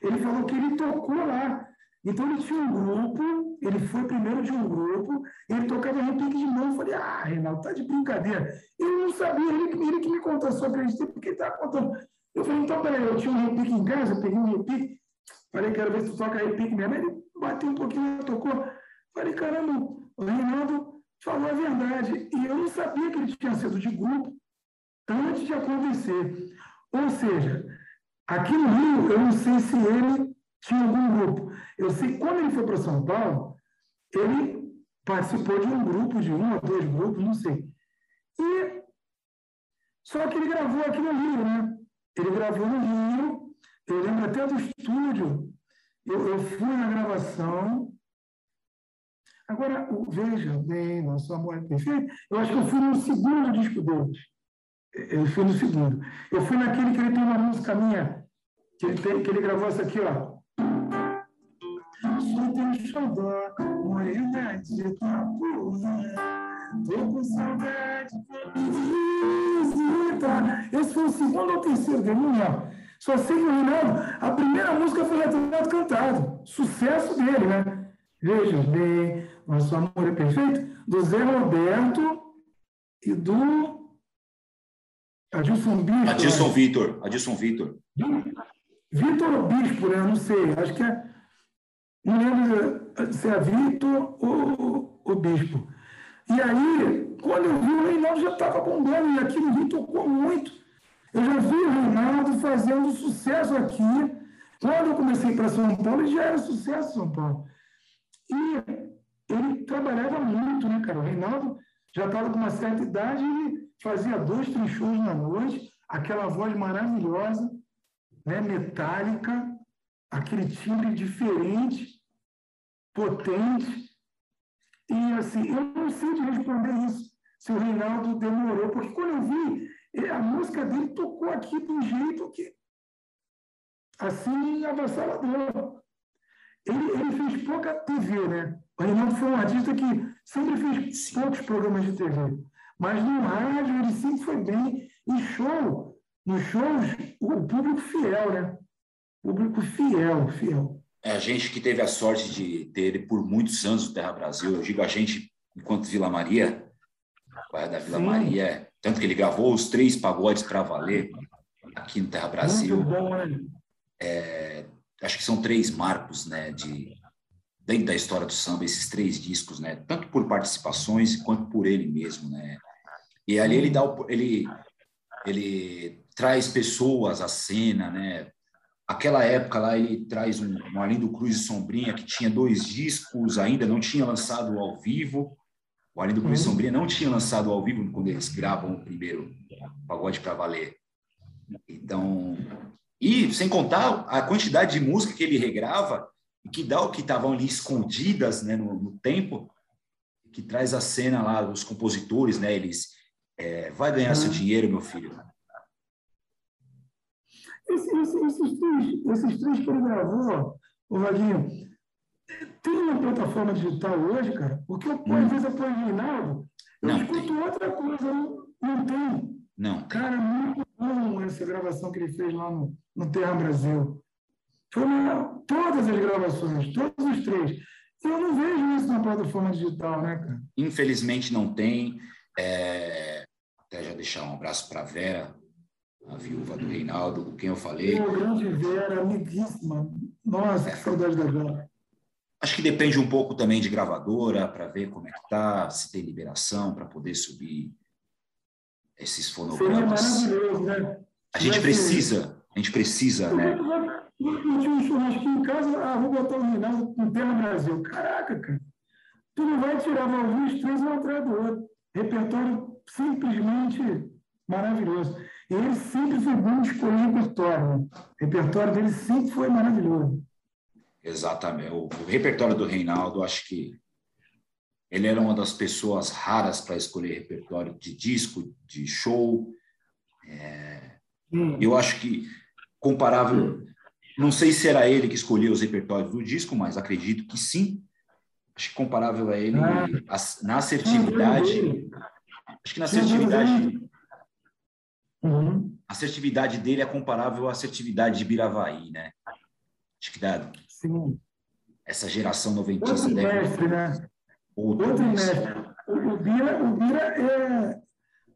Ele falou que ele tocou lá. Então ele tinha um grupo, ele foi primeiro de um grupo, ele tocava repique de mão. Eu falei, ah, Reinaldo, tá de brincadeira. Eu não sabia, ele, ele que me contou, só acreditei porque ele estava contando. Eu falei, então, peraí, eu tinha um repique em casa, peguei um repique, falei, quero ver se tu toca repique mesmo. Ele bateu um pouquinho, tocou. Falei, caramba, o Reinaldo falou a verdade. E eu não sabia que ele tinha sido de grupo antes de acontecer. Ou seja, aqui no Rio, eu não sei se ele tinha algum grupo. Eu sei que quando ele foi para São Paulo, ele participou de um grupo, de um ou dois grupos, não sei. E só que ele gravou aqui no Rio, né? Ele gravou no Rio, eu lembro até do estúdio. Eu, eu fui na gravação, Agora, veja bem, nosso amor é perfeito. Eu acho que eu fui no segundo disco deles. Eu fui no segundo. Eu fui naquele que ele tem uma música minha, que ele, tem, que ele gravou essa aqui, ó. Sou teu xodó, morena de. Tô com saudade visita. Esse foi o segundo ou terceiro não lembro. Só sei que o Reinaldo, a primeira música foi Retrato Cantado. Sucesso dele, né? Veja bem, nosso amor é perfeito, do Zé Roberto e do Adilson Bispo.
Adilson né? Vitor. Adilson Vitor.
Vitor Bispo, né? Não sei, acho que é. Não lembro se é Vitor ou o Bispo. E aí, quando eu vi, o Reinaldo já estava bombando, e aqui no Rio tocou muito. Eu já vi o Reinaldo fazendo sucesso aqui. Quando eu comecei para São Paulo, ele já era sucesso em São Paulo. E ele trabalhava muito, né, cara? O Reinaldo já estava com uma certa idade e fazia dois, três shows na noite, aquela voz maravilhosa, né, metálica, aquele timbre diferente, potente. E, assim, eu não sei de responder isso, se o Reinaldo demorou, porque quando eu vi, a música dele tocou aqui de um jeito que, assim, avassalador. Ele, ele fez pouca TV, né? O Reinaldo foi um artista que sempre fez poucos programas de TV. Mas no rádio ele sempre foi bem. E show, nos shows, o público fiel, né? O público fiel, fiel.
É a gente que teve a sorte de ter ele por muitos anos no Terra Brasil. Eu digo a gente, enquanto Vila Maria, da Vila Sim. Maria, tanto que ele gravou os três pagodes para valer aqui no Terra Brasil. Bom? É, acho que são três marcos, né, de dentro da história do samba, esses três discos, né, tanto por participações quanto por ele mesmo, né. E ali ele dá ele ele traz pessoas à cena, né? Aquela época lá ele traz um, um Arlindo Cruz e Sombrinha que tinha dois discos, ainda não tinha lançado ao vivo. O Arlindo Cruz e uhum. Sombrinha não tinha lançado ao vivo quando eles gravam o primeiro Pagode para Valer. Então, e sem contar a quantidade de música que ele regrava e que dá o que estavam ali escondidas né, no, no, tempo, que traz a cena lá, os compositores, né, eles é, vai ganhar seu dinheiro, meu filho.
Esse, esse, esses, três, esses três que ele gravou, o Vaguinho, tem uma plataforma digital hoje, cara? Porque eu, hum. às vezes eu ponho Reinaldo, eu não escuto tem. outra coisa, não, não tem.
Não.
Cara, muito bom essa gravação que ele fez lá no, no Terra Brasil. Foram todas as gravações, todos os três. Eu não vejo isso na plataforma digital, né, cara?
Infelizmente não tem. É... Até já deixar um abraço para a Vera, a viúva do Reinaldo, com quem eu falei.
Pô, grande Vera, amiguíssima. Nossa, é. que saudade da Vera.
Acho que depende um pouco também de gravadora, para ver como é que tá, se tem liberação para poder subir esses fonogramas.
Seria né?
A gente precisa, a gente precisa, né?
Eu tinha um churrasquinho em casa, ah, vou botar o Rinaldo no Terra Brasil. Caraca, cara. Tu não vai tirar, os três um atrás do outro. Repertório simplesmente maravilhoso. Ele sempre foi bom escolher repertório. Né? O repertório dele sempre foi maravilhoso.
Exatamente. O, o repertório do Reinaldo, acho que Ele era uma das pessoas raras para escolher repertório de disco, de show. É, hum. Eu acho que comparável. Não sei se era ele que escolhia os repertórios do disco, mas acredito que sim. Acho que comparável a ele ah. na assertividade. Acho que na assertividade. Uhum. A assertividade dele é comparável à assertividade de Biravaí, né? Acho que dá. Sim. Essa geração noventista
Outro
deve.
Mestre, né? Outro, Outro mestre. O Bira, o Bira é.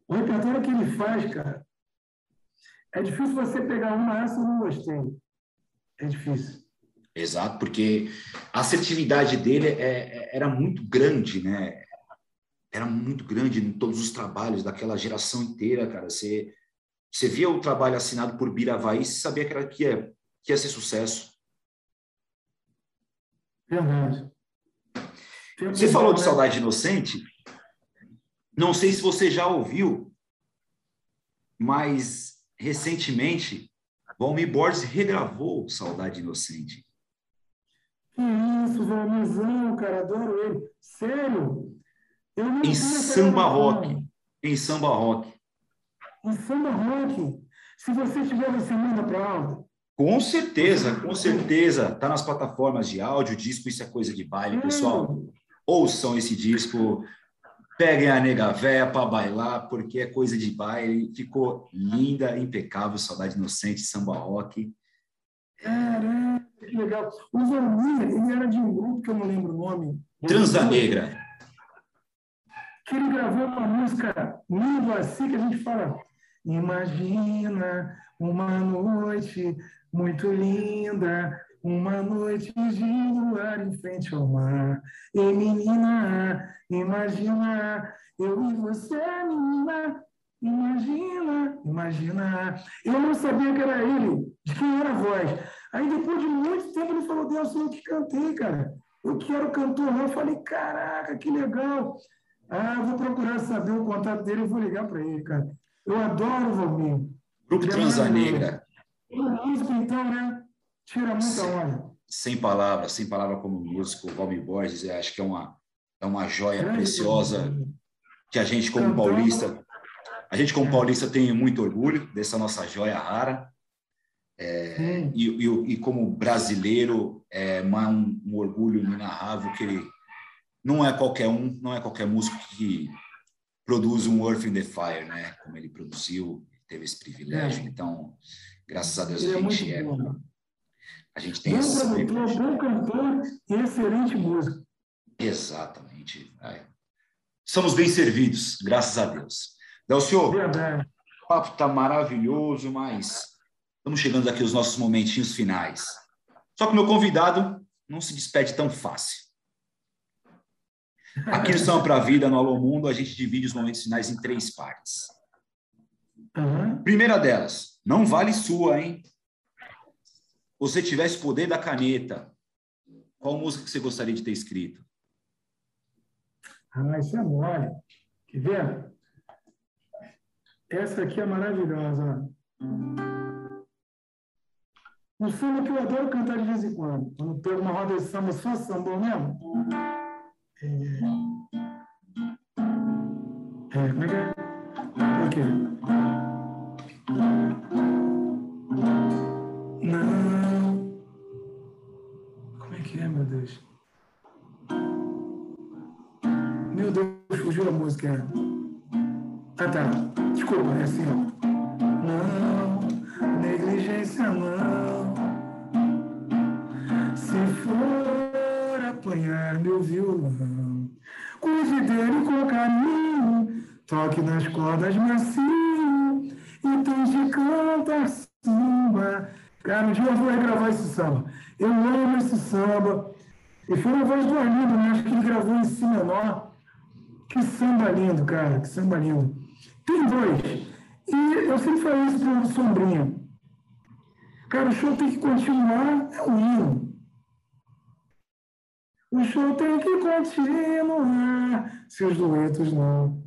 O repertório que ele faz, cara. É difícil você pegar uma essa e não gostei. É difícil.
Exato, porque a assertividade dele é, é, era muito grande, né? Era muito grande em todos os trabalhos daquela geração inteira, cara. Você, você via o trabalho assinado por Biravaí e sabia que, era, que, ia, que ia ser sucesso.
Verdade.
Você falou de Saudade Inocente. Não sei se você já ouviu, mas recentemente Valmir Borges regravou Saudade Inocente.
Que isso, Valmirzão, cara, adoro ele. Sério?
em samba rock. Em samba rock.
Em samba rock. Se você tiver, você manda para aula.
Com certeza, com certeza. Está nas plataformas de áudio, disco, isso é coisa de baile, pessoal. Ouçam esse disco, peguem a nega véia para bailar, porque é coisa de baile. Ficou linda, impecável, saudade inocente, samba rock.
Caramba, que legal. O Valmir, ele era de um grupo que eu não lembro o nome.
Transa Negra.
Que ele gravou uma música linda assim que a gente fala. Imagina uma noite muito linda, uma noite de luar em frente ao mar. E menina, imagina, eu e você, menina, imagina, imagina. Eu não sabia que era ele, de quem era a voz. Aí depois de muito tempo ele falou, Deus, eu que cantei, cara. Eu quero cantor não. Eu falei, caraca, que legal. Ah, vou procurar saber o contato dele e vou ligar para ele, cara. Eu adoro o Valmir.
Grupo Transanegra.
Então, né? Tira muita onda.
Sem palavras, sem palavra como músico, Valmir Borges, eu acho que é uma, é uma joia Grande preciosa que a gente, como Cantando. paulista, a gente, como paulista, tem muito orgulho dessa nossa joia rara. É, e, e, e, como brasileiro, é um, um orgulho inenarrável que ele não é qualquer um, não é qualquer músico que produz um Earth in the Fire, né? Como ele produziu, teve esse privilégio. É. Então, graças a Deus ele a é gente é, é a gente tem
bom esse produtor, bom cantor e excelente músico.
Exatamente. É. Somos bem servidos, graças a Deus. Delcio, Verdade. o papo está maravilhoso, mas estamos chegando aqui aos nossos momentinhos finais. Só que o meu convidado não se despede tão fácil. Aqui no São para a Vida, no Alô Mundo, a gente divide os momentos finais em três partes. Uhum. Primeira delas, não vale sua, hein? você tivesse poder da caneta, qual música que você gostaria de ter escrito?
Ah, isso é mole. Quer ver? Essa aqui é maravilhosa. Um samba que eu adoro cantar de vez em quando. Quando pego uma roda de samba, só samba mesmo. É... é, como é que é? Aqui. Não. Como é que é, meu Deus? Meu Deus, fugiu a música. Ah, tá. Desculpa, é assim, ó. Não, negligência não. Se for apanhar meu violão, cuide dele com carinho, toque nas cordas macio e cantar samba Cara, um dia eu vou regravar esse samba. Eu amo esse samba. E foi uma voz do Arlindo, né? Acho que ele gravou em si menor. Que samba lindo, cara. Que samba lindo. Tem dois. E eu sempre falei isso pro Sombrinha. Cara, o show tem que continuar. É um hino. O show tem que continuar. Seus duetos não.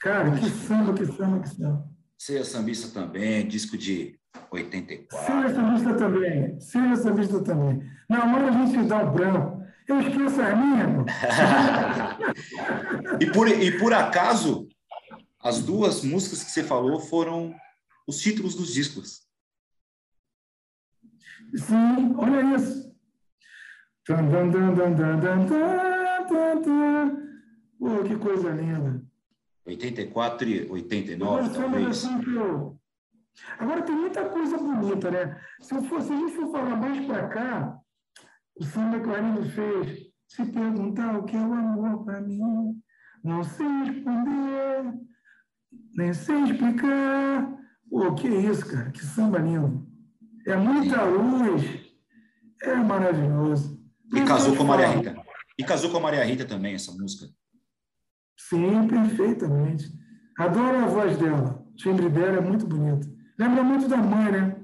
Cara, que samba, que samba, que samba.
Seja sambista também, disco de 84.
Seja sambista também. Seja sambista também. Na hora a gente dá o branco. Eu esqueço a minha.
e, por, e por acaso, as duas músicas que você falou foram os títulos dos discos.
Sim, olha isso. Oh, que coisa linda.
84 e 89, talvez. Eu...
Agora tem muita coisa bonita, né? Se, eu for, se a gente for falar mais para cá, o samba que o Arlindo fez, se perguntar o que é o amor para mim, não sei responder, nem sei explicar. Pô, que isso, cara? Que samba lindo. É muita luz, é maravilhoso.
E casou com a Maria Rita. E casou com a Maria Rita também, essa música.
Sim, perfeitamente. Adoro a voz dela. O timbre dela é muito bonito. Lembra muito da mãe, né?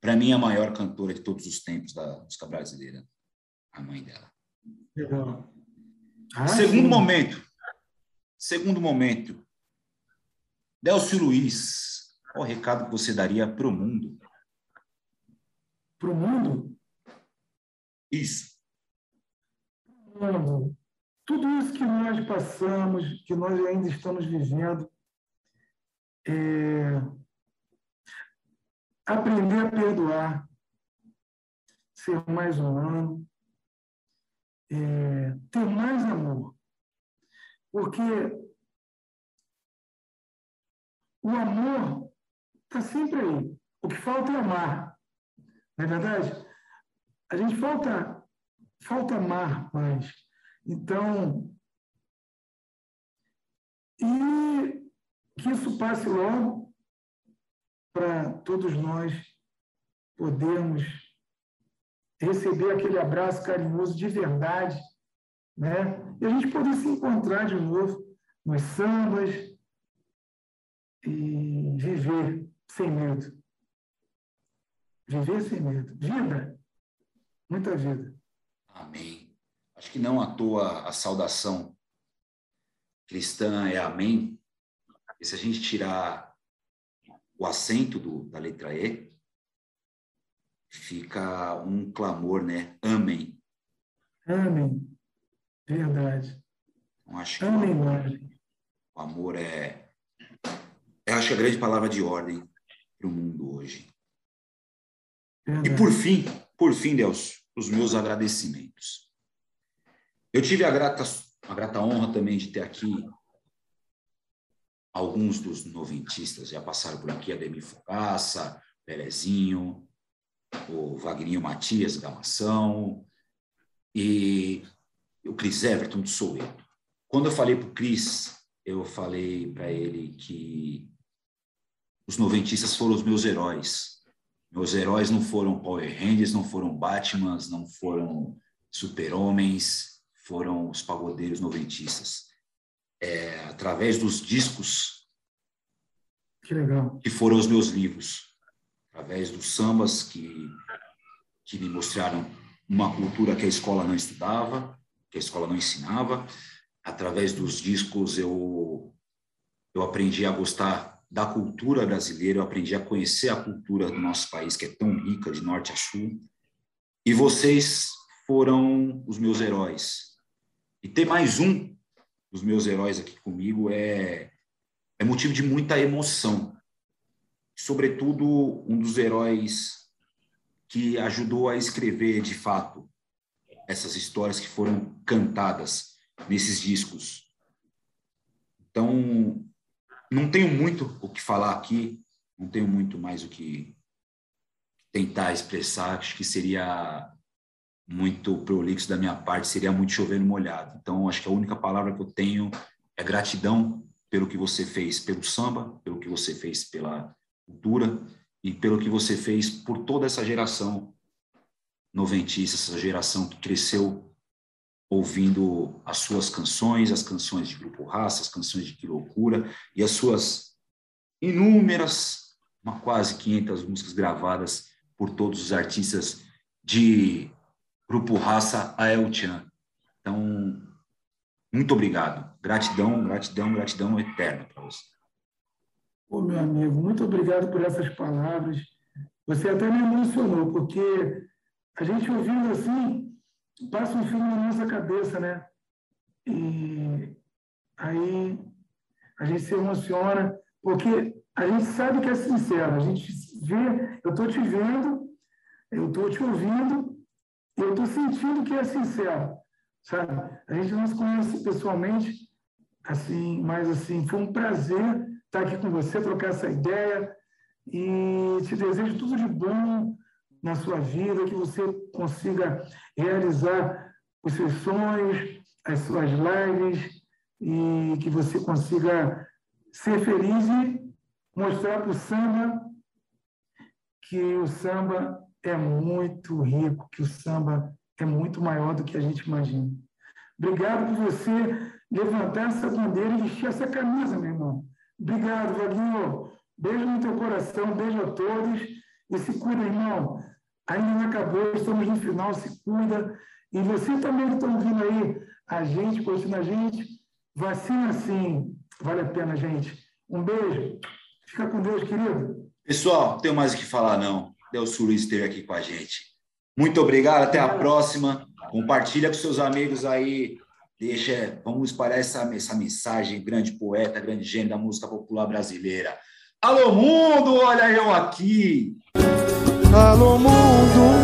Para mim, a maior cantora de todos os tempos da música brasileira. A mãe dela.
Legal. Ah,
segundo sim. momento. Segundo momento. Delcio Luiz, qual o recado que você daria para o mundo?
Para o mundo?
Isso.
Mundo. Tudo isso que nós passamos, que nós ainda estamos vivendo, é, aprender a perdoar, ser mais humano, é, ter mais amor. Porque o amor está sempre aí. O que falta é amar. Não é verdade? A gente falta, falta amar mais. Então, e que isso passe logo para todos nós podermos receber aquele abraço carinhoso de verdade, né? E a gente poder se encontrar de novo nos sambas e viver sem medo. Viver sem medo. Vida. Muita vida.
Amém. Acho que não à toa a saudação cristã é amém. E se a gente tirar o acento do, da letra E, fica um clamor, né? Amém.
Amém. Verdade.
Então, acho Amém, o amor, o amor é, eu acho que é a grande palavra de ordem para o mundo hoje. Verdade. E por fim, por fim, Deus, os meus agradecimentos. Eu tive a grata, a grata honra também de ter aqui alguns dos noventistas já passaram por aqui, Ademir Fogaça, Pelezinho, o Vagninho Matias, Gamação, e o Cris Everton do Soueto. Quando eu falei para o Cris, eu falei para ele que os noventistas foram os meus heróis. Meus heróis não foram Power Rangers, não foram Batmans, não foram super-homens, foram os pagodeiros noventistas é, através dos discos
que, legal.
que foram os meus livros, através dos sambas que, que me mostraram uma cultura que a escola não estudava, que a escola não ensinava. Através dos discos eu, eu aprendi a gostar da cultura brasileira, eu aprendi a conhecer a cultura do nosso país, que é tão rica de norte a sul. E vocês foram os meus heróis. E ter mais um dos meus heróis aqui comigo é, é motivo de muita emoção. Sobretudo, um dos heróis que ajudou a escrever, de fato, essas histórias que foram cantadas nesses discos. Então, não tenho muito o que falar aqui, não tenho muito mais o que tentar expressar, acho que seria muito prolixo da minha parte, seria muito chovendo molhado. Então, acho que a única palavra que eu tenho é gratidão pelo que você fez pelo samba, pelo que você fez pela cultura e pelo que você fez por toda essa geração noventista, essa geração que cresceu ouvindo as suas canções, as canções de Grupo Raça, as canções de Que Loucura e as suas inúmeras, uma quase 500 músicas gravadas por todos os artistas de Grupo Raça a El Chan. Então, muito obrigado. Gratidão, gratidão, gratidão eterna para você.
Ô, meu amigo, muito obrigado por essas palavras. Você até me emocionou, porque a gente ouvindo assim, passa um filme na nossa cabeça, né? E aí a gente se emociona, porque a gente sabe que é sincero, a gente vê, eu estou te vendo, eu estou te ouvindo, eu estou sentindo que é sincero, sabe? A gente não se conhece pessoalmente, assim, mas assim, foi um prazer estar aqui com você, trocar essa ideia e te desejo tudo de bom na sua vida, que você consiga realizar os seus sonhos, as suas lives e que você consiga ser feliz e mostrar para o samba que o samba é muito rico, que o samba é muito maior do que a gente imagina. Obrigado por você levantar essa bandeira e vestir essa camisa, meu irmão. Obrigado, Vaguinho. Beijo no teu coração, beijo a todos. E se cuida, irmão. Ainda não acabou, estamos no final, se cuida. E você também que está ouvindo aí, a gente, curtindo a gente, vacina sim, vale a pena, gente. Um beijo. Fica com Deus, querido.
Pessoal, não tenho mais o que falar, não. Delcio Luiz esteve aqui com a gente. Muito obrigado, até a próxima. Compartilha com seus amigos aí. Deixa, vamos espalhar essa, essa mensagem, grande poeta, grande gênio da música popular brasileira. Alô, mundo, olha eu aqui.
Alô, mundo